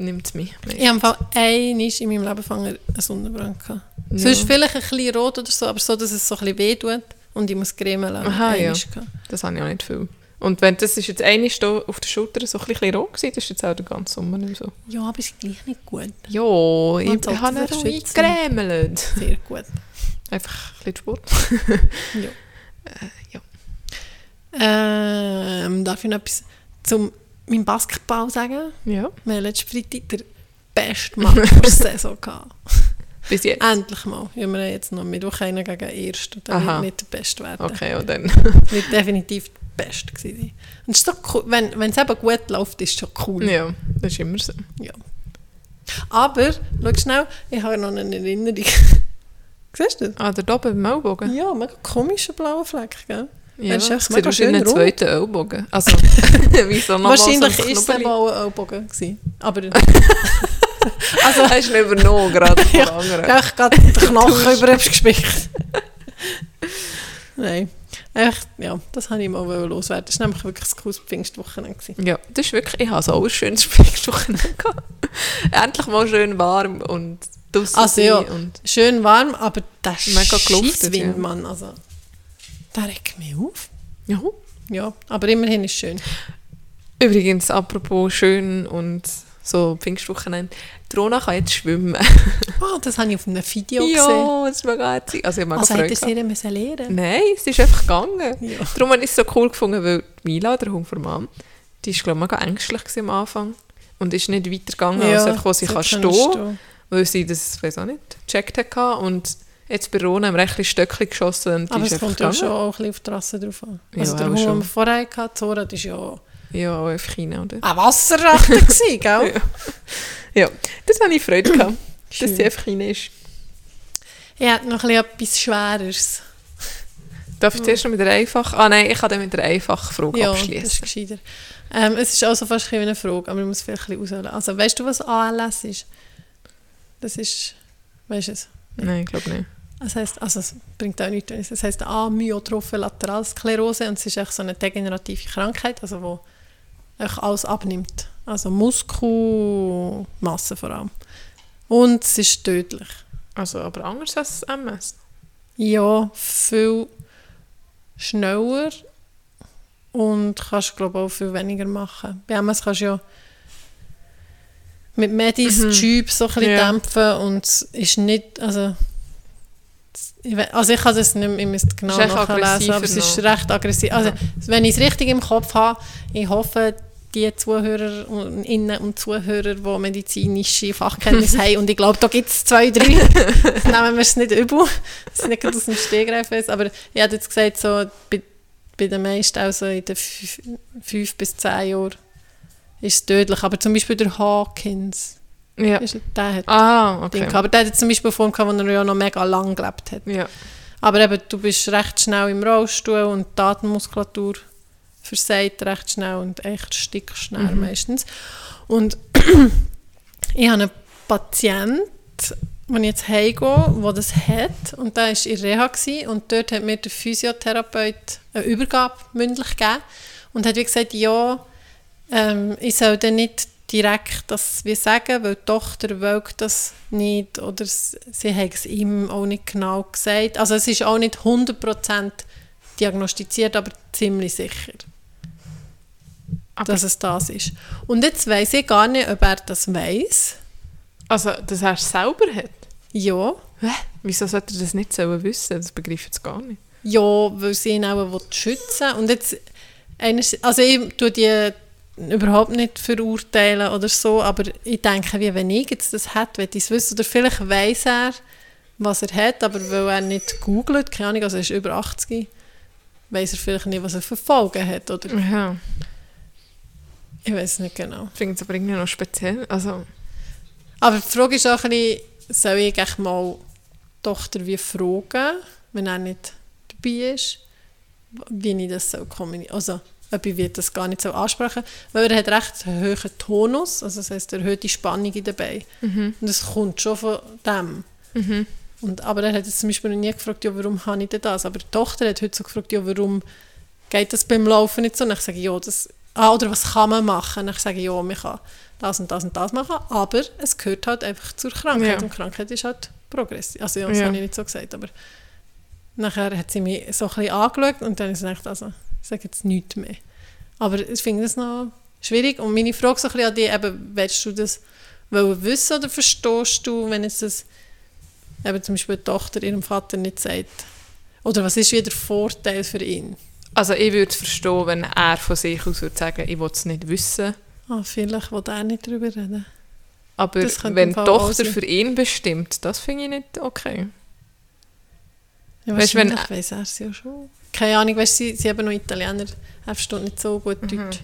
nimmt es mich. Ich habe Fall einmal in meinem Leben fangen einen Sonnenbrand gehabt. Ja. Sonst vielleicht ein bisschen rot oder so, aber so, dass es so ein bisschen weh tut und ich muss cremen lassen. Aha, ja. Das habe ich auch nicht viel. Und wenn das ist jetzt eine da auf der Schulter so ein bisschen rot gewesen, das ist jetzt auch den ganzen Sommer nicht so. Ja, aber es ist gleich nicht gut. Ja, Man ich habe ihn schützen. eingecremelt. Sehr gut. [laughs] Einfach ein bisschen Sport. [laughs] Ja. Ähm, darf ich noch etwas zum meinem Basketball sagen? Ja, Wir hatten letzten Freitag den besten Match der [laughs] Saison. Gehabt. bis jetzt. Endlich mal. Ja, wir haben jetzt noch Mittwoch einen gegen den Ersten. Aha. wird nicht der Beste werden. Okay, und dann. [laughs] Wird definitiv der Beste gewesen. Und ist doch cool. Wenn, wenn es eben gut läuft, ist es schon cool. ja, das ist immer so. Ja. Aber, schau schnell, ich habe noch eine Erinnerung. [laughs] Siehst du das? Ah, der da oben beim Ellbogen? Ja, mega komischer blauer Fleck, gell? Ja, Das ist wie schön einen zweiten Ellbogen. Also, [laughs] wie so nochmal Wahrscheinlich ist es auch ein Ellbogen gewesen. Aber [laughs] Also, hast du ihn übernommen gerade von [laughs] Ja, anderen. ich habe gerade den Knochen über gespickt. Nein. Echt, ja, das wollte ich mal loswerden. Das war nämlich wirklich ein cooles Pfingstwochenende. gewesen. Ja, das ist wirklich, ich habe so ein schönes Pfingstwochenende gehabt. Endlich mal schön warm und draussen Also ja, und schön warm, aber der Mega geluftet, ja. Mann, also, der regt mich auf. ja. Ja, aber immerhin ist es schön. Übrigens, apropos schön und so Pfingstwochenende, die Rona kann jetzt schwimmen. Ah, das habe ich auf einem Video gesehen. ja, das mega herzig. Also ich mega Also hätte sie gehabt. ihr müssen lernen Nein, es ist einfach gegangen. Ja. Darum habe ich es so cool gefunden, weil die Mila, der Hund von Mom, die war, glaube ich, ängstlich am Anfang und ist nicht weitergegangen, als einfach, wo sie kann sie stehen können weil sie das, weiß auch nicht, gecheckt hat. Und jetzt bei Rona ein bisschen Stöckchen geschossen und Aber ist es kommt ja schon auch ein bisschen auf die Rasse drauf an. Ja, Also der auch Hund, den wir vorher hatten, Zora, das war ja Ja, auch einfach rein, oder? ein Wasserratte, [laughs] gewesen, gell? Ja, das habe ich Freude gehabt, dass sie einfach rein ist. Ich hätte noch ein bisschen etwas Schwereres. Darf ich zuerst noch mit der einfach? Ah nein, ich kann dann mit der einfachen Frage Ja, das ist abschließen. gescheiter. Ähm, es ist also fast ein bisschen eine Frage, aber ich muss vielleicht ein bisschen ausholen. Also weißt du, was ALS ist? Das ist, weißt du es? Nein, ich glaube nicht. Das heisst, also es bringt auch nichts. wenn Das heisst Amyotrophe Lateralsklerose und es ist echt so eine degenerative Krankheit, also wo echt alles abnimmt. Also Muskelmasse vor allem. Und es ist tödlich. Also, aber anders als MS. Ja, viel schneller und kannst glaube auch viel weniger machen. Bei MS kannst du ja mit Medis Mhm. die Schübe so ein bisschen Ja. dämpfen und es ist nicht, also also ich kann das nicht mehr, ich müsste genau nachlesen, aber es ist recht aggressiv. Also Ja. wenn ich es richtig im Kopf habe, ich hoffe, die Zuhörer und Zuhörer, die medizinische Fachkenntnisse [laughs] haben, und ich glaube, da gibt es zwei, drei, nehmen wir es nicht übel, das ist nicht aus dem Stegreif ist, aber ich habe jetzt gesagt, so bei, bei den meisten, also in den fünf, fünf bis zehn Jahren, ist es tödlich. Aber zum Beispiel der Hawkins, Ja. ist, der hat Ah, okay. Aber der hat zum Beispiel Form gehabt, wo er ja noch mega lang gelebt hat. Ja. Aber eben, du bist recht schnell im Rollstuhl und die Atemmuskulatur versagt recht schnell und echt stickst schnell Mhm. meistens. Und [clears throat] ich habe einen Patient, wenn ich jetzt heimgehe, der das hat und der war in Reha gewesen, und dort hat mir der Physiotherapeut eine Übergabe mündlich gegeben und hat wie gesagt, ja, ähm, ich soll dann nicht direkt das wie sagen, weil die Tochter will das nicht oder sie hat es ihm auch nicht genau gesagt. Also es ist auch nicht 100% diagnostiziert, aber ziemlich sicher, Aber- dass es das ist. Und jetzt weiß ich gar nicht, ob er das weiß. Also, dass er es selber hat? Ja, Hä? Wieso sollte er das nicht wissen? Das begreife ich jetzt gar nicht. ja, weil sie ihn auch will schützen Und jetzt, also ich tue die überhaupt nicht verurteilen oder so, aber ich denke, wie wenn ich jetzt das hätte, würde ich es wissen. Oder vielleicht weiß er, was er hat, aber weil er nicht googelt, keine Ahnung, also er ist über 80, weiß er vielleicht nicht, was er für Folgen hat. Oder Ja. ich weiß nicht genau. Finde es aber irgendwie noch speziell. Also, Aber die Frage ist auch ein bisschen, soll ich echt mal die Tochter wie fragen, wenn er nicht dabei ist, wie ich das soll kommunizieren Also, ich wie das gar nicht so ansprechen Weil er hat recht hohen Tonus, also das heisst, erhöhte Spannung in den Beinen. Und das kommt schon von dem. mhm. Und, aber er hat jetzt zum Beispiel noch nie gefragt, ja, warum habe ich denn das? Aber die Tochter hat heute so gefragt, ja, warum geht das beim Laufen nicht so? Und ich sage, ja, das, ah, oder was kann man machen? Und ich sage, ja, man kann das und das und das machen, aber es gehört halt einfach zur Krankheit. Ja. Und Krankheit ist halt progressiv. Also ja, das Ja. habe ich nicht so gesagt, aber nachher hat sie mich so ein bisschen angeschaut und dann habe ich gedacht, also, ich sage jetzt nichts mehr. Aber ich finde das noch schwierig. Und meine Frage so ein bisschen an dich, eben, willst du das wissen oder verstehst du, wenn jetzt das eben zum Beispiel die Tochter ihrem Vater nicht sagt? Oder was ist wieder der Vorteil für ihn? also ich würde es verstehen, wenn er von sich aus würde sagen, ich will es nicht wissen. Ah, vielleicht will er nicht darüber reden. Aber wenn die Tochter für ihn bestimmt, das finde ich nicht okay. Ja, Weißt wenn- weiss er es ja schon. Keine Ahnung, weißt, sie, sie haben noch Italiener, er versteht nicht so gut Mhm. Deutsch.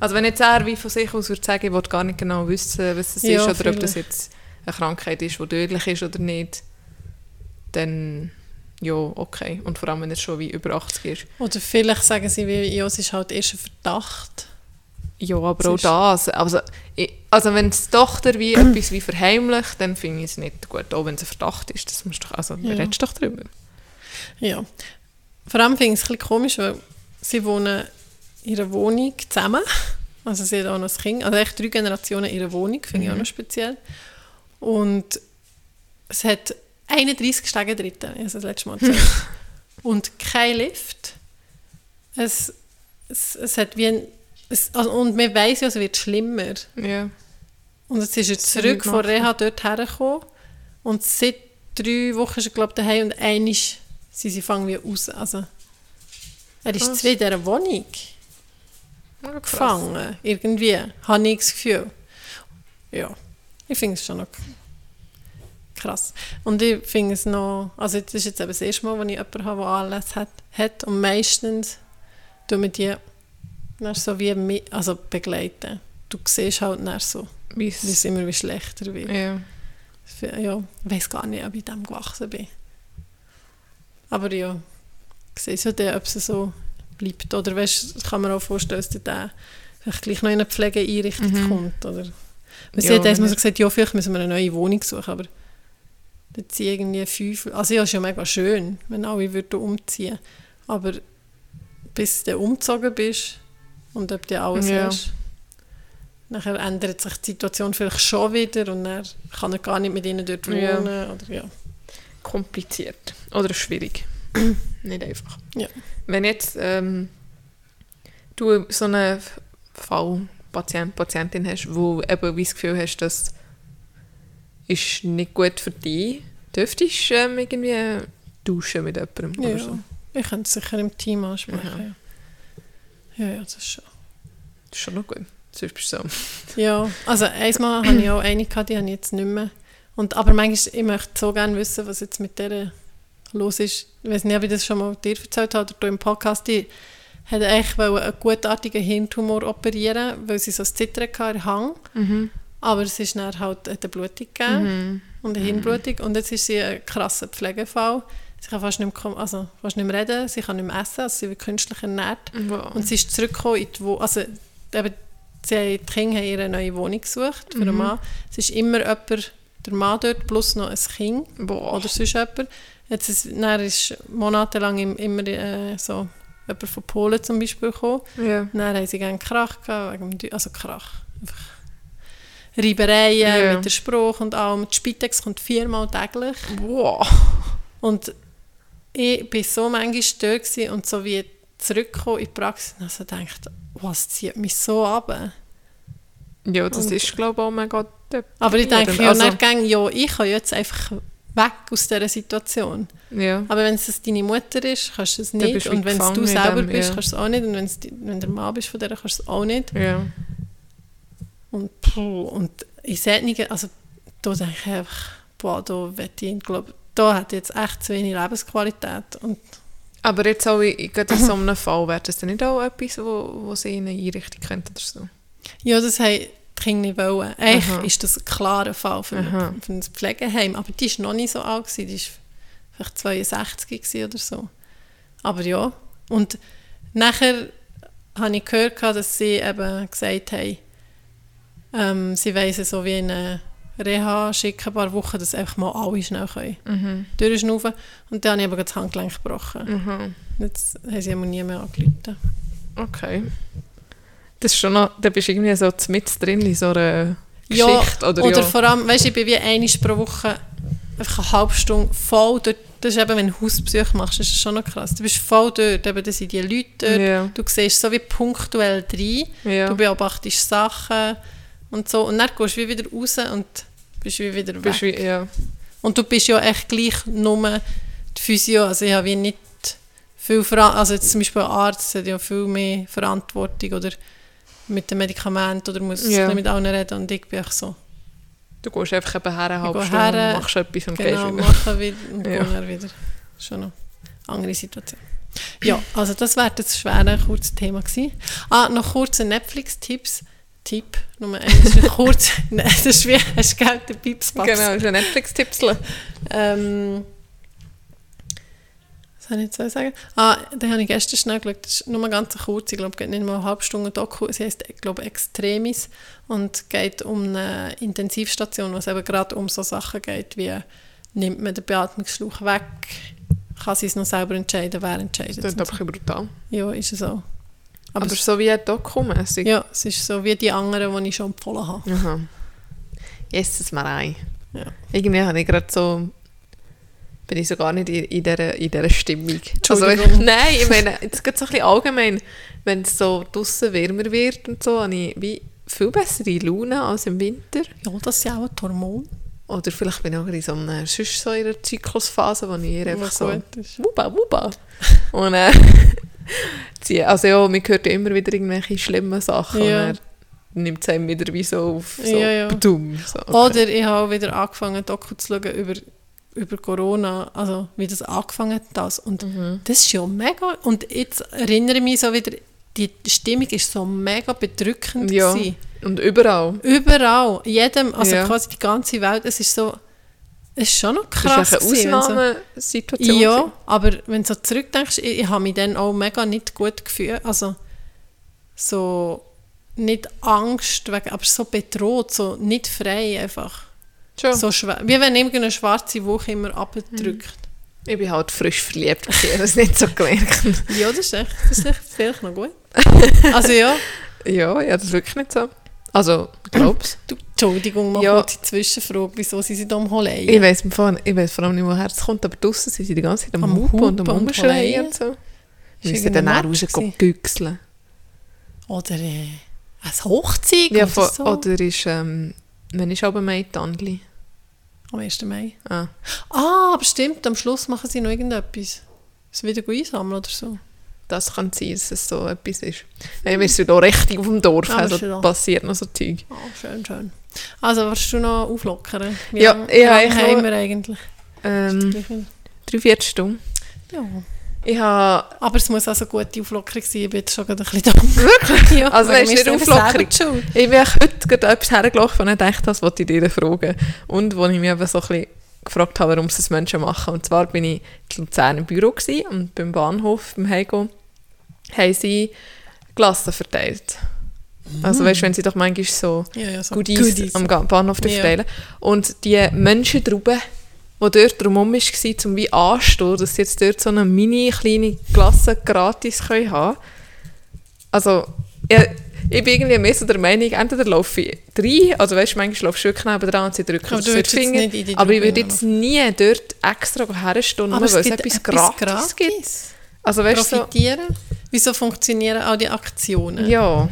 Also wenn jetzt er wie von sich aus würde sagen, ich will gar nicht genau wissen, was es Ja, ist, oder ob das vielleicht. jetzt eine Krankheit ist, die tödlich ist oder nicht, dann ja, okay. Und vor allem, wenn er schon wie über 80 ist. Oder vielleicht sagen sie, wie, ja, es ist halt erst ein Verdacht. Ja, aber auch das. Also, ich, also wenn die Tochter wie [clears throat] etwas wie verheimlicht, dann finde ich es nicht gut. Auch wenn es ein Verdacht ist, das musst du doch, also Ja. redest doch drüber. Ja. Vor allem finde ich es ein bisschen komisch, weil sie wohnen in einer Wohnung zusammen. Also sie hat auch noch ein Kind. Also echt drei Generationen in ihrer Wohnung, finde ich auch noch speziell. Und es hat 31 Stege drin, ich habe das letzte Mal [laughs] gesagt. Und kein Lift. Es, es, es hat wie ein... Es, also, und man weiss ja, es wird schlimmer. Ja. Und jetzt ist er zurück von? Reha dort hergekommen. Und seit drei Wochen ist er, glaube ich, daheim und sind sie fangen wie raus. Also, er ist zwei in dieser Wohnung Ja, gefangen. Irgendwie, habe ich das Gefühl. Ja, ich finde es schon noch krass. Und ich finde es noch, also das ist jetzt eben das erste Mal, wenn ich jemanden habe, der alles hat, hat. Und meistens tun wir die dann so wie mit, also begleiten. Du siehst halt dann so, Wie es immer wie schlechter wird. Ja. Ja, ich weiß gar nicht, ob ich dem gewachsen bin. Aber ja, ich sehe es ja dann, ob es so bleibt. Oder weißt, kann man auch vorstellen, dass der vielleicht gleich noch in eine Pflegeeinrichtung Mhm. kommt. Oder? Sie Ja, hat erst mal wenn so gesagt, ja, vielleicht müssen wir eine neue Wohnung suchen, aber dann ziehen irgendwie fünf, also ja, ist ja mega schön, wenn alle würden umziehen, aber bis du umgezogen bist und ob du alles Ja. hast, nachher ändert sich die Situation vielleicht schon wieder und dann kann er gar nicht mit ihnen dort wohnen, Ja. oder ja. Kompliziert oder schwierig. [clears throat] nicht einfach. Ja. Wenn jetzt ähm, du so einen Fall Patient, Patientin hast, wo eben wie das Gefühl hast, das ist nicht gut für dich, dürftest du ähm, irgendwie duschen mit jemandem Ja, oder so. ich könnte es sicher im Team ansprechen. Ja, ja, ja das ist schon. Das ist schon noch gut. Sonst bist du so. Ja, also einmal hatte ich auch eine, gehabt, die habe ich jetzt nicht mehr. Und, aber manchmal, ich möchte so gerne wissen, was jetzt mit der los ist. Ich weiß nicht, ob ich das schon mal dir erzählt habe oder du im Podcast. Die hat eigentlich einen gutartigen Hirntumor operieren, weil sie so ein Zittern hatte der Hang. Mhm. Aber es ist dann halt eine Blutung gegeben und eine Hirnblutung. Und jetzt ist sie ein krasser Pflegefall. Sie kann fast nicht mehr, also fast nicht mehr reden, sie kann nicht mehr essen, also sie wird künstlich ernährt. Wow. Und sie ist zurückgekommen in die Wohnung. Also, eben, sie, die Kinder haben ihre neue Wohnung gesucht für einen Mann. Es ist immer jemand, der Mann dort, plus noch ein Kind Boah. oder sonst jemand. Jetzt ist, dann ist monatelang im- immer äh, so jemand von Polen zum Beispiel gekommen. Ja. Dann haben sie gerne Krach gehabt, wegen also Krach. Einfach Reibereien Ja. mit der Sprache und allem. Die Spitex kommt viermal täglich. Wow. Und ich war so manchmal dort und so wie zurückgekommen in die Praxis und also gedacht, was zieht mich so ab. Ja, das Und- ist glaube ich auch mega Aber ich denke, ja, also, also, dann, ja, ich kann jetzt einfach weg aus dieser Situation. ja. Aber wenn es deine Mutter ist, kannst du es nicht. Und wenn es du selber dem, bist, ja. kannst du es auch nicht. Und wenn's wenn der Mann bist von der, kannst du es auch nicht. ja. Und, und ich sehe nicht, also da denke ich einfach, boah, da ich, glaube da hat jetzt echt zu wenig Lebensqualität. Und Aber jetzt auch in, gerade in so einem Fall, wäre das dann nicht auch etwas, wo, wo sie in eine Einrichtung könnten oder so? Ja, das haben die Kinder nicht wollen. Eigentlich Aha. ist das ein klarer Fall für, Aha. für ein Pflegeheim. Aber die war noch nicht so alt, gewesen. die war vielleicht 62 gewesen oder so. Aber ja. Und nachher habe ich gehört, dass sie eben gesagt haben, ähm, sie sie so wie in eine Reha schicken, ein paar Wochen, dass einfach mal alle schnell können. Mhm. durchschnaufen. Und dann habe ich aber das Handgelenk gebrochen. Mhm. Jetzt haben sie immer nie mehr angerufen. Okay. Das ist schon noch, da bist du irgendwie so mit drin in so einer Ja, Geschichte. oder, Oder ja. vor allem, weißt du, ich bin wie einmal pro Woche einfach eine halbe Stunde voll dort. Das ist eben, wenn du Hausbesuch machst, ist das schon noch krass. Du bist voll dort, eben, da sind die Leute dort. Ja. Du siehst so wie punktuell rein. Ja. Du beobachtest Sachen und so. Und dann gehst du wie wieder raus und bist wie wieder weg. Bist wie, ja. Und du bist ja echt gleich nur die Physio. Also ich habe wie nicht viel Verantwortung. Also jetzt zum Beispiel ein Arzt hat ja viel mehr Verantwortung oder mit dem Medikament oder muss Ja. mit allen reden. Und ich bin echt so, Du gehst einfach eben her, eine halbe Stunde, her, machst etwas und genau, gehst wieder. wieder und [laughs] Ja. dann wieder. Schon noch eine andere Situation. Ja, also das wäre das schwere, kurzes Thema gewesen. Ah, noch kurze Netflix-Tipps. Tipp Nummer eins kurz. [laughs] Nein, das ist wie, hast du Geld, der Pips Genau, das ist ein Netflix-Tippsel. Ähm, was soll ich jetzt sagen? Ah, den habe ich gestern schnell geschaut. Das ist nur mal ganz kurz, ich glaube, es geht nicht mal eine halbe Stunde Doku. Sie heisst, ich glaube, Extremis und geht um eine Intensivstation, wo es eben gerade um so Sachen geht, wie nimmt man den Beatmungsschlauch weg, kann sie es noch selber entscheiden, wer entscheidet. Das ist aber so. brutal. Ja, ist es so. Aber, Aber, so wie ein Dokumässig. ja, es ist so wie die anderen, die ich schon empfohlen habe. Aha. Yes, es mal ein. Ja. Irgendwie habe ich gerade so bin ich so gar nicht in, in, dieser, in dieser Stimmung. Also, Entschuldigung. [laughs] nein, ich meine, jetzt geht so ein bisschen allgemein, wenn es so draussen wärmer wird und so, habe ich wie viel bessere Laune als im Winter. Ja, das ist ja auch ein Hormon. Oder vielleicht bin ich auch in so einer, sonst so in einer Zyklusphase, wo ich einfach so wuba, wuba. [laughs] Und äh, also ja, man hört ja immer wieder irgendwelche schlimmen Sachen Ja. nimmt es einem wieder wie so auf so, Ja, ja. Badum, so okay. Oder ich habe auch wieder angefangen, Doku zu schauen über, über Corona, also wie das angefangen hat. Das. Und Mhm. das ist ja mega. Und jetzt erinnere ich mich so wieder, die Stimmung ist so mega bedrückend. Ja, gewesen. und überall. Überall, jedem, also Ja. quasi die ganze Welt, es ist so, es ist schon noch Das krass. ist eine so- Ausnahmesituation. ja, aber wenn du so zurückdenkst, ich, ich habe mich dann auch mega nicht gut gefühlt. Also so, nicht Angst, wegen, aber so bedroht, so nicht frei einfach. Schon. So schwer. Wie wenn irgendeine schwarze Woche immer abdrückt. Ich bin halt frisch verliebt, ich habe es nicht so gemerkt. [laughs] Ja, das ist echt, das ist echt vielleicht noch gut. Also ja, [laughs] ja, ja, das ist wirklich nicht so. Also, es. du, Entschuldigung, mal Ja. kurz die Zwischenfrage, wieso sie sich da am Holen? Ich weiss, vor, ich weiss vor allem nicht, woher es kommt, aber draussen sind sie die ganze Zeit am, Am Hupen und am Umschreien Holeien. und so. Wir müssen dann auch rausgehen, güchseln. Oder äh, ein Hochzeug Ja, oder so. oder ist, ähm, wenn ist aber Mai Tandli? Am 1. Mai. Ah. Ah, aber stimmt, am Schluss machen sie noch irgendetwas. Es wieder gut einsammeln oder so. Das kann sein, dass es so etwas ist. Nein, wir sind hier richtig auf dem Dorf, Ah, also da? passiert noch so Zeug. Ah, schön, schön. Also, willst du noch auflockern? Wie Ja, lange, ich habe eigentlich haben nur- wir eigentlich? Ähm, drei, vier Stunden. Ja. Ich habe, Aber es muss also gute Auflockerung sein. Ich bin jetzt schon gerade ein bisschen dumm. Wirklich? Ja, Also, nicht selber Auflockerung? ich bin heute gerade etwas hergelaufen und dachte, das wollte ich dir fragen. Und wo ich mich eben so ein bisschen gefragt habe, warum sie es Menschen machen. Und zwar bin ich in Luzern im Büro gewesen, und beim Bahnhof, beim Heiko, haben sie Glassen verteilt. Also weißt du, wenn sie doch manchmal so Ja, ja, so Goodies, am Ga- Bahnhof Ja. verteilen. Und die Menschen drüben, die dort drumherum waren, um wie anstehen, dass sie jetzt dort so eine mini kleine Klasse gratis können haben Also, ich, ich bin irgendwie mehr so der Meinung, entweder laufe ich rein, also weißt du, manchmal laufst du wirklich neben dran und sie drücken Aber du Finger. Aber ich würde jetzt nie dort extra herstehen, nur weil es etwas, etwas gratis, gibt. gratis. Also weißt du, so, Profitieren. Wieso funktionieren all die Aktionen? ja.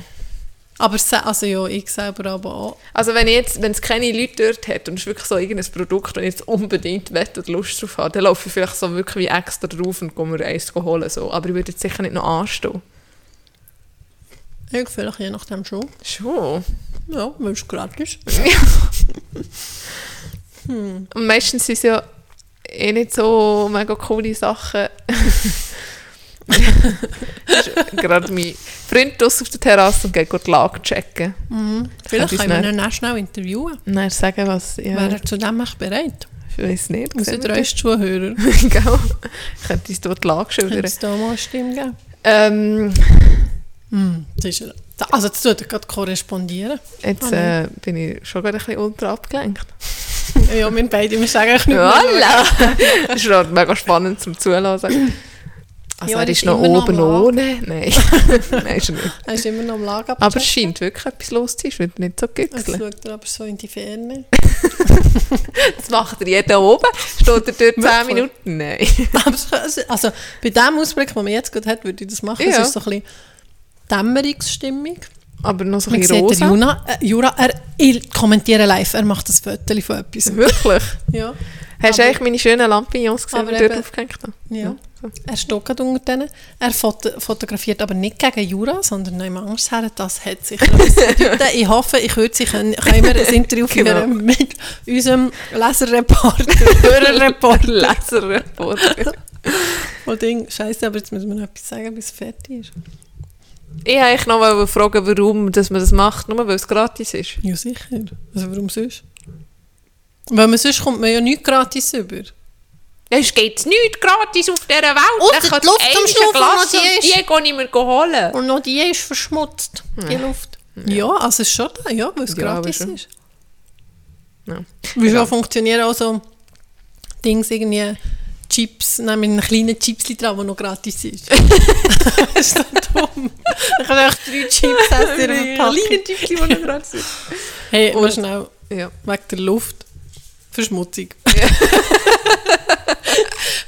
Aber also ja, ich selber aber auch. Also wenn, jetzt, wenn es keine Leute dort hat und es ist wirklich so irgendein Produkt, das ich jetzt unbedingt will oder Lust drauf habe, dann laufe ich vielleicht so wirklich wie extra drauf und gehe mir eins holen. So. Aber ich würde jetzt sicher nicht noch anstehen. Ich vielleicht je nachdem schon. Schon. Ja, weil es gratis Und meistens sind es ja eh nicht so mega coole Sachen. [laughs] Gerade mein Freund draussen auf der Terrasse und geht die Lage checken. Vielleicht Könnte können wir ihn auch schnell interviewen. Dann sagen, was... Ja, Wäre er zu dem echt bereit? ich weiß nicht. Unsere drei Zuhörer. [laughs] Gell? Könnte uns dort die Lage schildern. es da mal eine Stimme geben? Ähm, Hm, das ist, er- also das tut er gerade korrespondieren. Jetzt Ah, äh, bin ich schon gerade ein bisschen ultra abgelenkt. ja, wir beide, wir sagen eigentlich nicht. [laughs] Voilà! das ist mega spannend zum Zuhören. Also Ja, er ist noch noch oben Lager. ohne. Nein, [laughs] Nein ist er nicht. Er ist immer noch am Lager. Aber es scheint wirklich etwas los zu sein. Ich will nicht so Jetzt güchseln. schaut er aber so in die Ferne. [laughs] Das macht er jeder oben. Steht er dort 10 Wirklich? Minuten? Nein. Also bei dem Ausblick, den man jetzt gerade hat, würde ich das machen. Ja. Es ist so ein bisschen Dämmerungsstimmung. Aber noch so ein bisschen rosa. Jura, äh, Jura er, ich kommentiere live, er macht ein Foto von etwas. Wirklich? Ja. Hast du eigentlich meine schönen Lampions gesehen, die ich dort aufgehängt habe? Ja. so. Er gerade unter denen. Er foto fotografiert aber nicht gegen Jura, sondern noch jemand anderes her. Das hat sicher bedeuten. [laughs] Ich hoffe, in Kürze können, können wir ein Interview [laughs] Genau. führen mit unserem Leserreporter, [laughs] Hörerreporter. Leserreporter. Und Ding, Scheiße, aber jetzt müssen wir noch etwas sagen, bis es fertig ist. Ich wollte noch fragen, warum dass man das macht, nur weil es gratis ist. Ja, sicher. Also warum sonst? Weil man sonst kommt man ja nicht gratis über. Es geht nichts gratis auf dieser Welt. Ausser die Luft am Schnupfen, die ist- Die gehe ich mir holen. Und noch die ist verschmutzt, die Luft. Ja, also es ist schon da, ja, weil es Ja, gratis schon. ist. Ja. Wie Ja. funktionieren auch so Dings, irgendwie Chips, nein, mit einem kleinen Chipsli dran, der noch gratis ist. [laughs] das ist doch dumm. Ich kann echt drei Chips [laughs] essen in einer Packung. Chips, die noch gratis sind. Hey, Und- schnell, Ja. wegen der Luft. Verschmutzung. [laughs]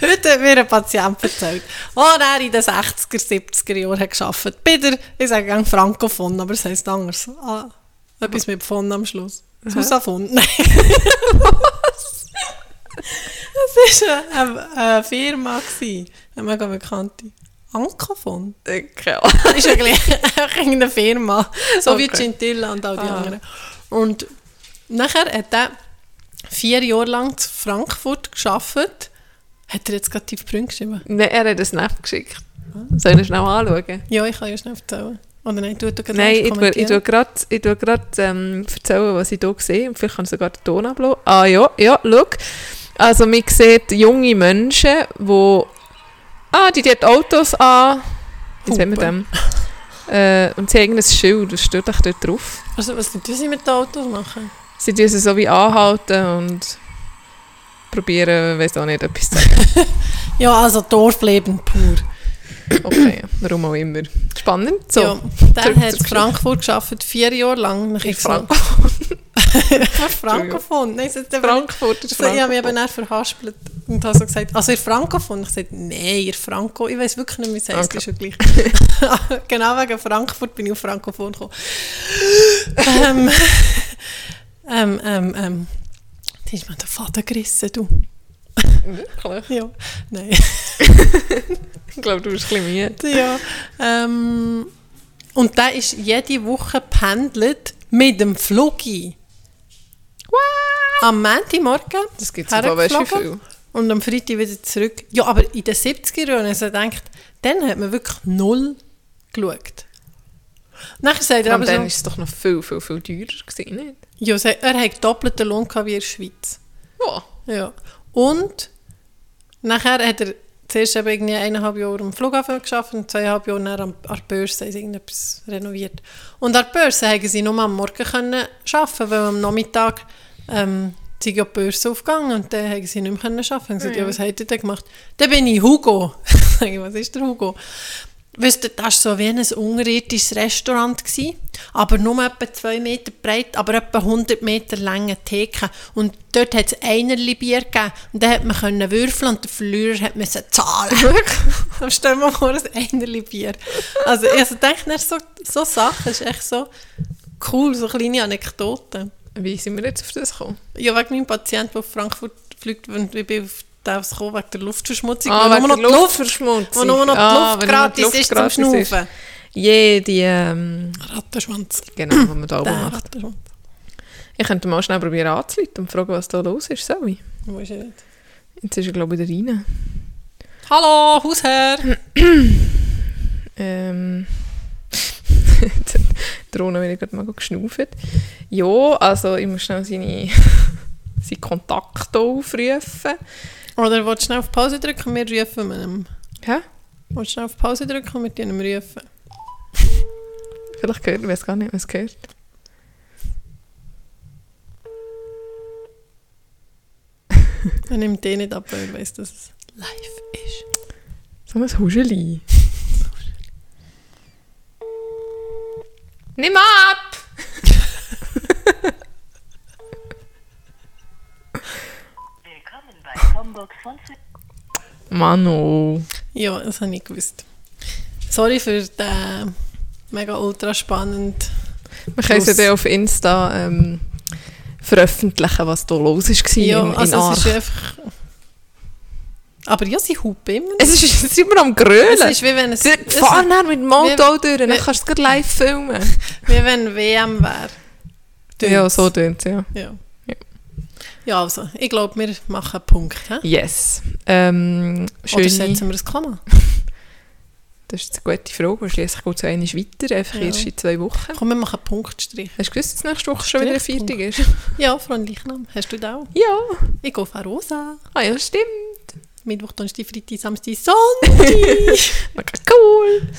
Heute hat mir ein Patient erzählt, oh, er in den 60er, 70er Jahren hat gearbeitet. Bei der, ich sage gerne Frankophon, aber es heisst anders. Ah, etwas mit von am Schluss. Susafon. Nein. [laughs] Was? Das war eine, eine Firma, gewesen, eine mega bekannte. Ankafon? Keine Das ist eigentlich [laughs] irgendeine Firma. So wie Okay. Gentilla und all die Ah. anderen. Und nachher hat er vier Jahre lang in Frankfurt gearbeitet. Hat er jetzt gerade tief Brünn geschrieben? Nein, er hat einen Snap geschickt. Soll ich schnell anschauen? Ja, ich kann ja schnell erzählen. Oder nein, du, du Nein, ich tue, ich tue gerade ich tue grad, ähm, erzählen, was ich hier sehe. Und vielleicht kann ich sogar den Ton ablassen. Ah ja, ja, schau. Also man sieht junge Menschen, die... Ah, die die Autos an... Wie sehen wir dem? Äh, und sie haben irgendein Schild, das steht echt dort drauf. Also, was tun sie mit den Autos machen? Sie tun sie so wie anhalten und probieren, weiß auch nicht, etwas zu. [laughs] Ja, also Dorfleben pur. Okay, warum auch immer. Spannend. So, Ja, zurück hat in. Frankfurt gearbeitet, vier Jahre lang. Dann in ich so- Frank [laughs] Frankophon. Nein, eben- Frankfurt ist So, ich habe mich Frankfurt. eben dann verhaspelt und habe so gesagt, also ihr Frankophon? Ich sagte, nein, ihr Franco. Ich weiß wirklich nicht, wie es heisst, Okay. ist ja gleich. [laughs] genau wegen Frankfurt bin ich auf Frankophon gekommen. ähm, ähm, ähm, ähm, da ist mir der Faden gerissen, du. Wirklich? Ja, nein. Ich glaube, du bist ein bisschen müde. ja. Ähm, und der ist jede Woche pendelt mit dem Flugi. Am Montagmorgen Das gibt es aber, weißt du, viel? und am Freitag wieder zurück. Ja, aber in den 70er Jahren, also denkt, dann hat man wirklich null geschaut. Nachher sagt er Aber dann so, war es doch noch viel, viel, viel teurer, gewesen, nicht? ja, er hat doppelten Lohn gehabt wie in der Schweiz. Ja. Ja. Und nachher hat er zuerst eben irgendwie eineinhalb Jahre am Flughafen gearbeitet und zweieinhalb Jahre dann an der Börse haben sie irgendetwas renoviert. Und an der Börse haben sie nur am Morgen können arbeiten, weil am Nachmittag ähm, sie ja die Börse aufgegangen und dann haben sie nicht mehr können arbeiten. Und gesagt, ja, was habt ihr denn gemacht? Dann bin ich Hugo. [laughs] Was ist der Hugo? Wisst ihr, das war so wie ein unterirdisches Restaurant, gewesen, aber nur etwa zwei Meter breit, aber etwa 100 Meter lange Theke. Und dort hat es einerlei Bier gegeben. Und dann hat man können würfeln und der Verlierer hat müssen zahlen. [laughs] Aber stell dir mal vor, ein einerlei Bier. Also ich also denke, dann so, so Sachen ist echt so cool, so kleine Anekdoten. Wie sind wir jetzt auf das gekommen? Ja, wegen meinem Patienten, der auf Frankfurt fliegt, und ich bin auf das gekommen wegen der Luftverschmutzung, Ah, wegen der Luft, Luftverschmutzung. wo nur noch die Ah, Luft wenn gratis die ist zum. Schnaufen. Jede, ähm, Rattenschwanz. genau, was man da [coughs] oben macht. Ich könnte mal schnell probieren anzuleiten und fragen, was da los ist, ich? Wo ist er jetzt? Jetzt ist er, glaube ich, wieder rein. Hallo, Hausherr! [coughs] Ähm, der Rona wird gerade mal geschnauft. Ja, also ich muss schnell seine, [laughs] seinen Kontakt hier aufrufen. Oder willst du schnell auf Pause drücken und wir rufen ihn? Hä? Willst du schnell auf Pause drücken und wir ihn rufen? [laughs] Vielleicht gehört, ich weiß gar nicht, was gehört. [laughs] Er nimmt den nicht ab, weil er weiss, dass es live ist. So ein Huscheli. [laughs] Nimm ab! Willkommen bei Combox von Fü- Mano. Ja, das habe ich gewusst. Sorry für den mega ultra spannend. Wir können es ja dann auf Insta ähm, veröffentlichen, was da los war Ja, in, in also Arch. es ist einfach... Aber ja, sie hupen immer. Es ist, es ist immer am Grölen. Es ist wie wenn es... Sie es fahren dann mit dem Auto durch, dann kannst du es live filmen. wie wenn WM wäre. Ja, so tönt es, ja. Ja. Ja. Also, ich glaube, wir machen einen Punkt. He? Yes. Ähm, Oder schöne, setzen wir ein Komma? [laughs] das ist eine gute Frage. Schließlich geht es einmal weiter, einfach Ja. erst in zwei Wochen. Komm, wir machen einen Punktstrich. Hast du gewusst, dass nächste Woche schon wieder. Viertag ist? Ja, Freundlichnam. Hast du da auch? Ja. Ich gehe auf Rosa. Ah ja, stimmt. Mittwoch, Donnerstag, Freitag, Samstag, Sonntag. [laughs] Cool. Und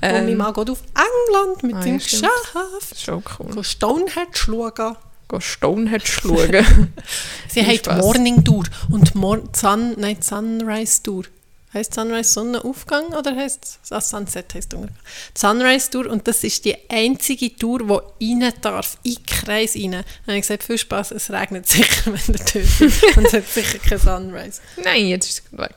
mein Ähm, Mann geht auf England mit ah, seinem ja. Geschäft. schon cool. Go Stonehenge schauen. Stonehenge schauen. [laughs] [laughs] Sie Spaß. Morning Tour und Mor Sun, nein, Sunrise Tour. Heißt Sunrise Sonnenaufgang oder heißt ah, Sunset heißt Untergang. Sunrise Tour und das ist die einzige Tour, die rein darf, in Kreis rein. Dann habe ich gesagt, viel Spaß, es regnet sicher, [laughs] wenn der Tür ist und es hat sicher kein Sunrise. Nein, jetzt ist es weg.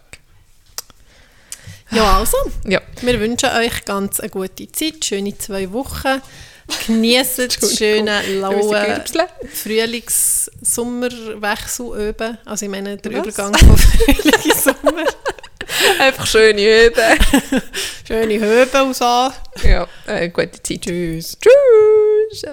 Ja, also, Ja. wir wünschen euch ganz eine gute Zeit, schöne zwei Wochen. Genießen das schöne, laue Frühlings-Sommerwechsel üben. Also ich meine, der Was? Übergang von [laughs] Frühling in Sommer. Einfach schöne Üben. Schöne Höhe aus an. ja, äh, gute Zeit. Tschüss. Tschüss.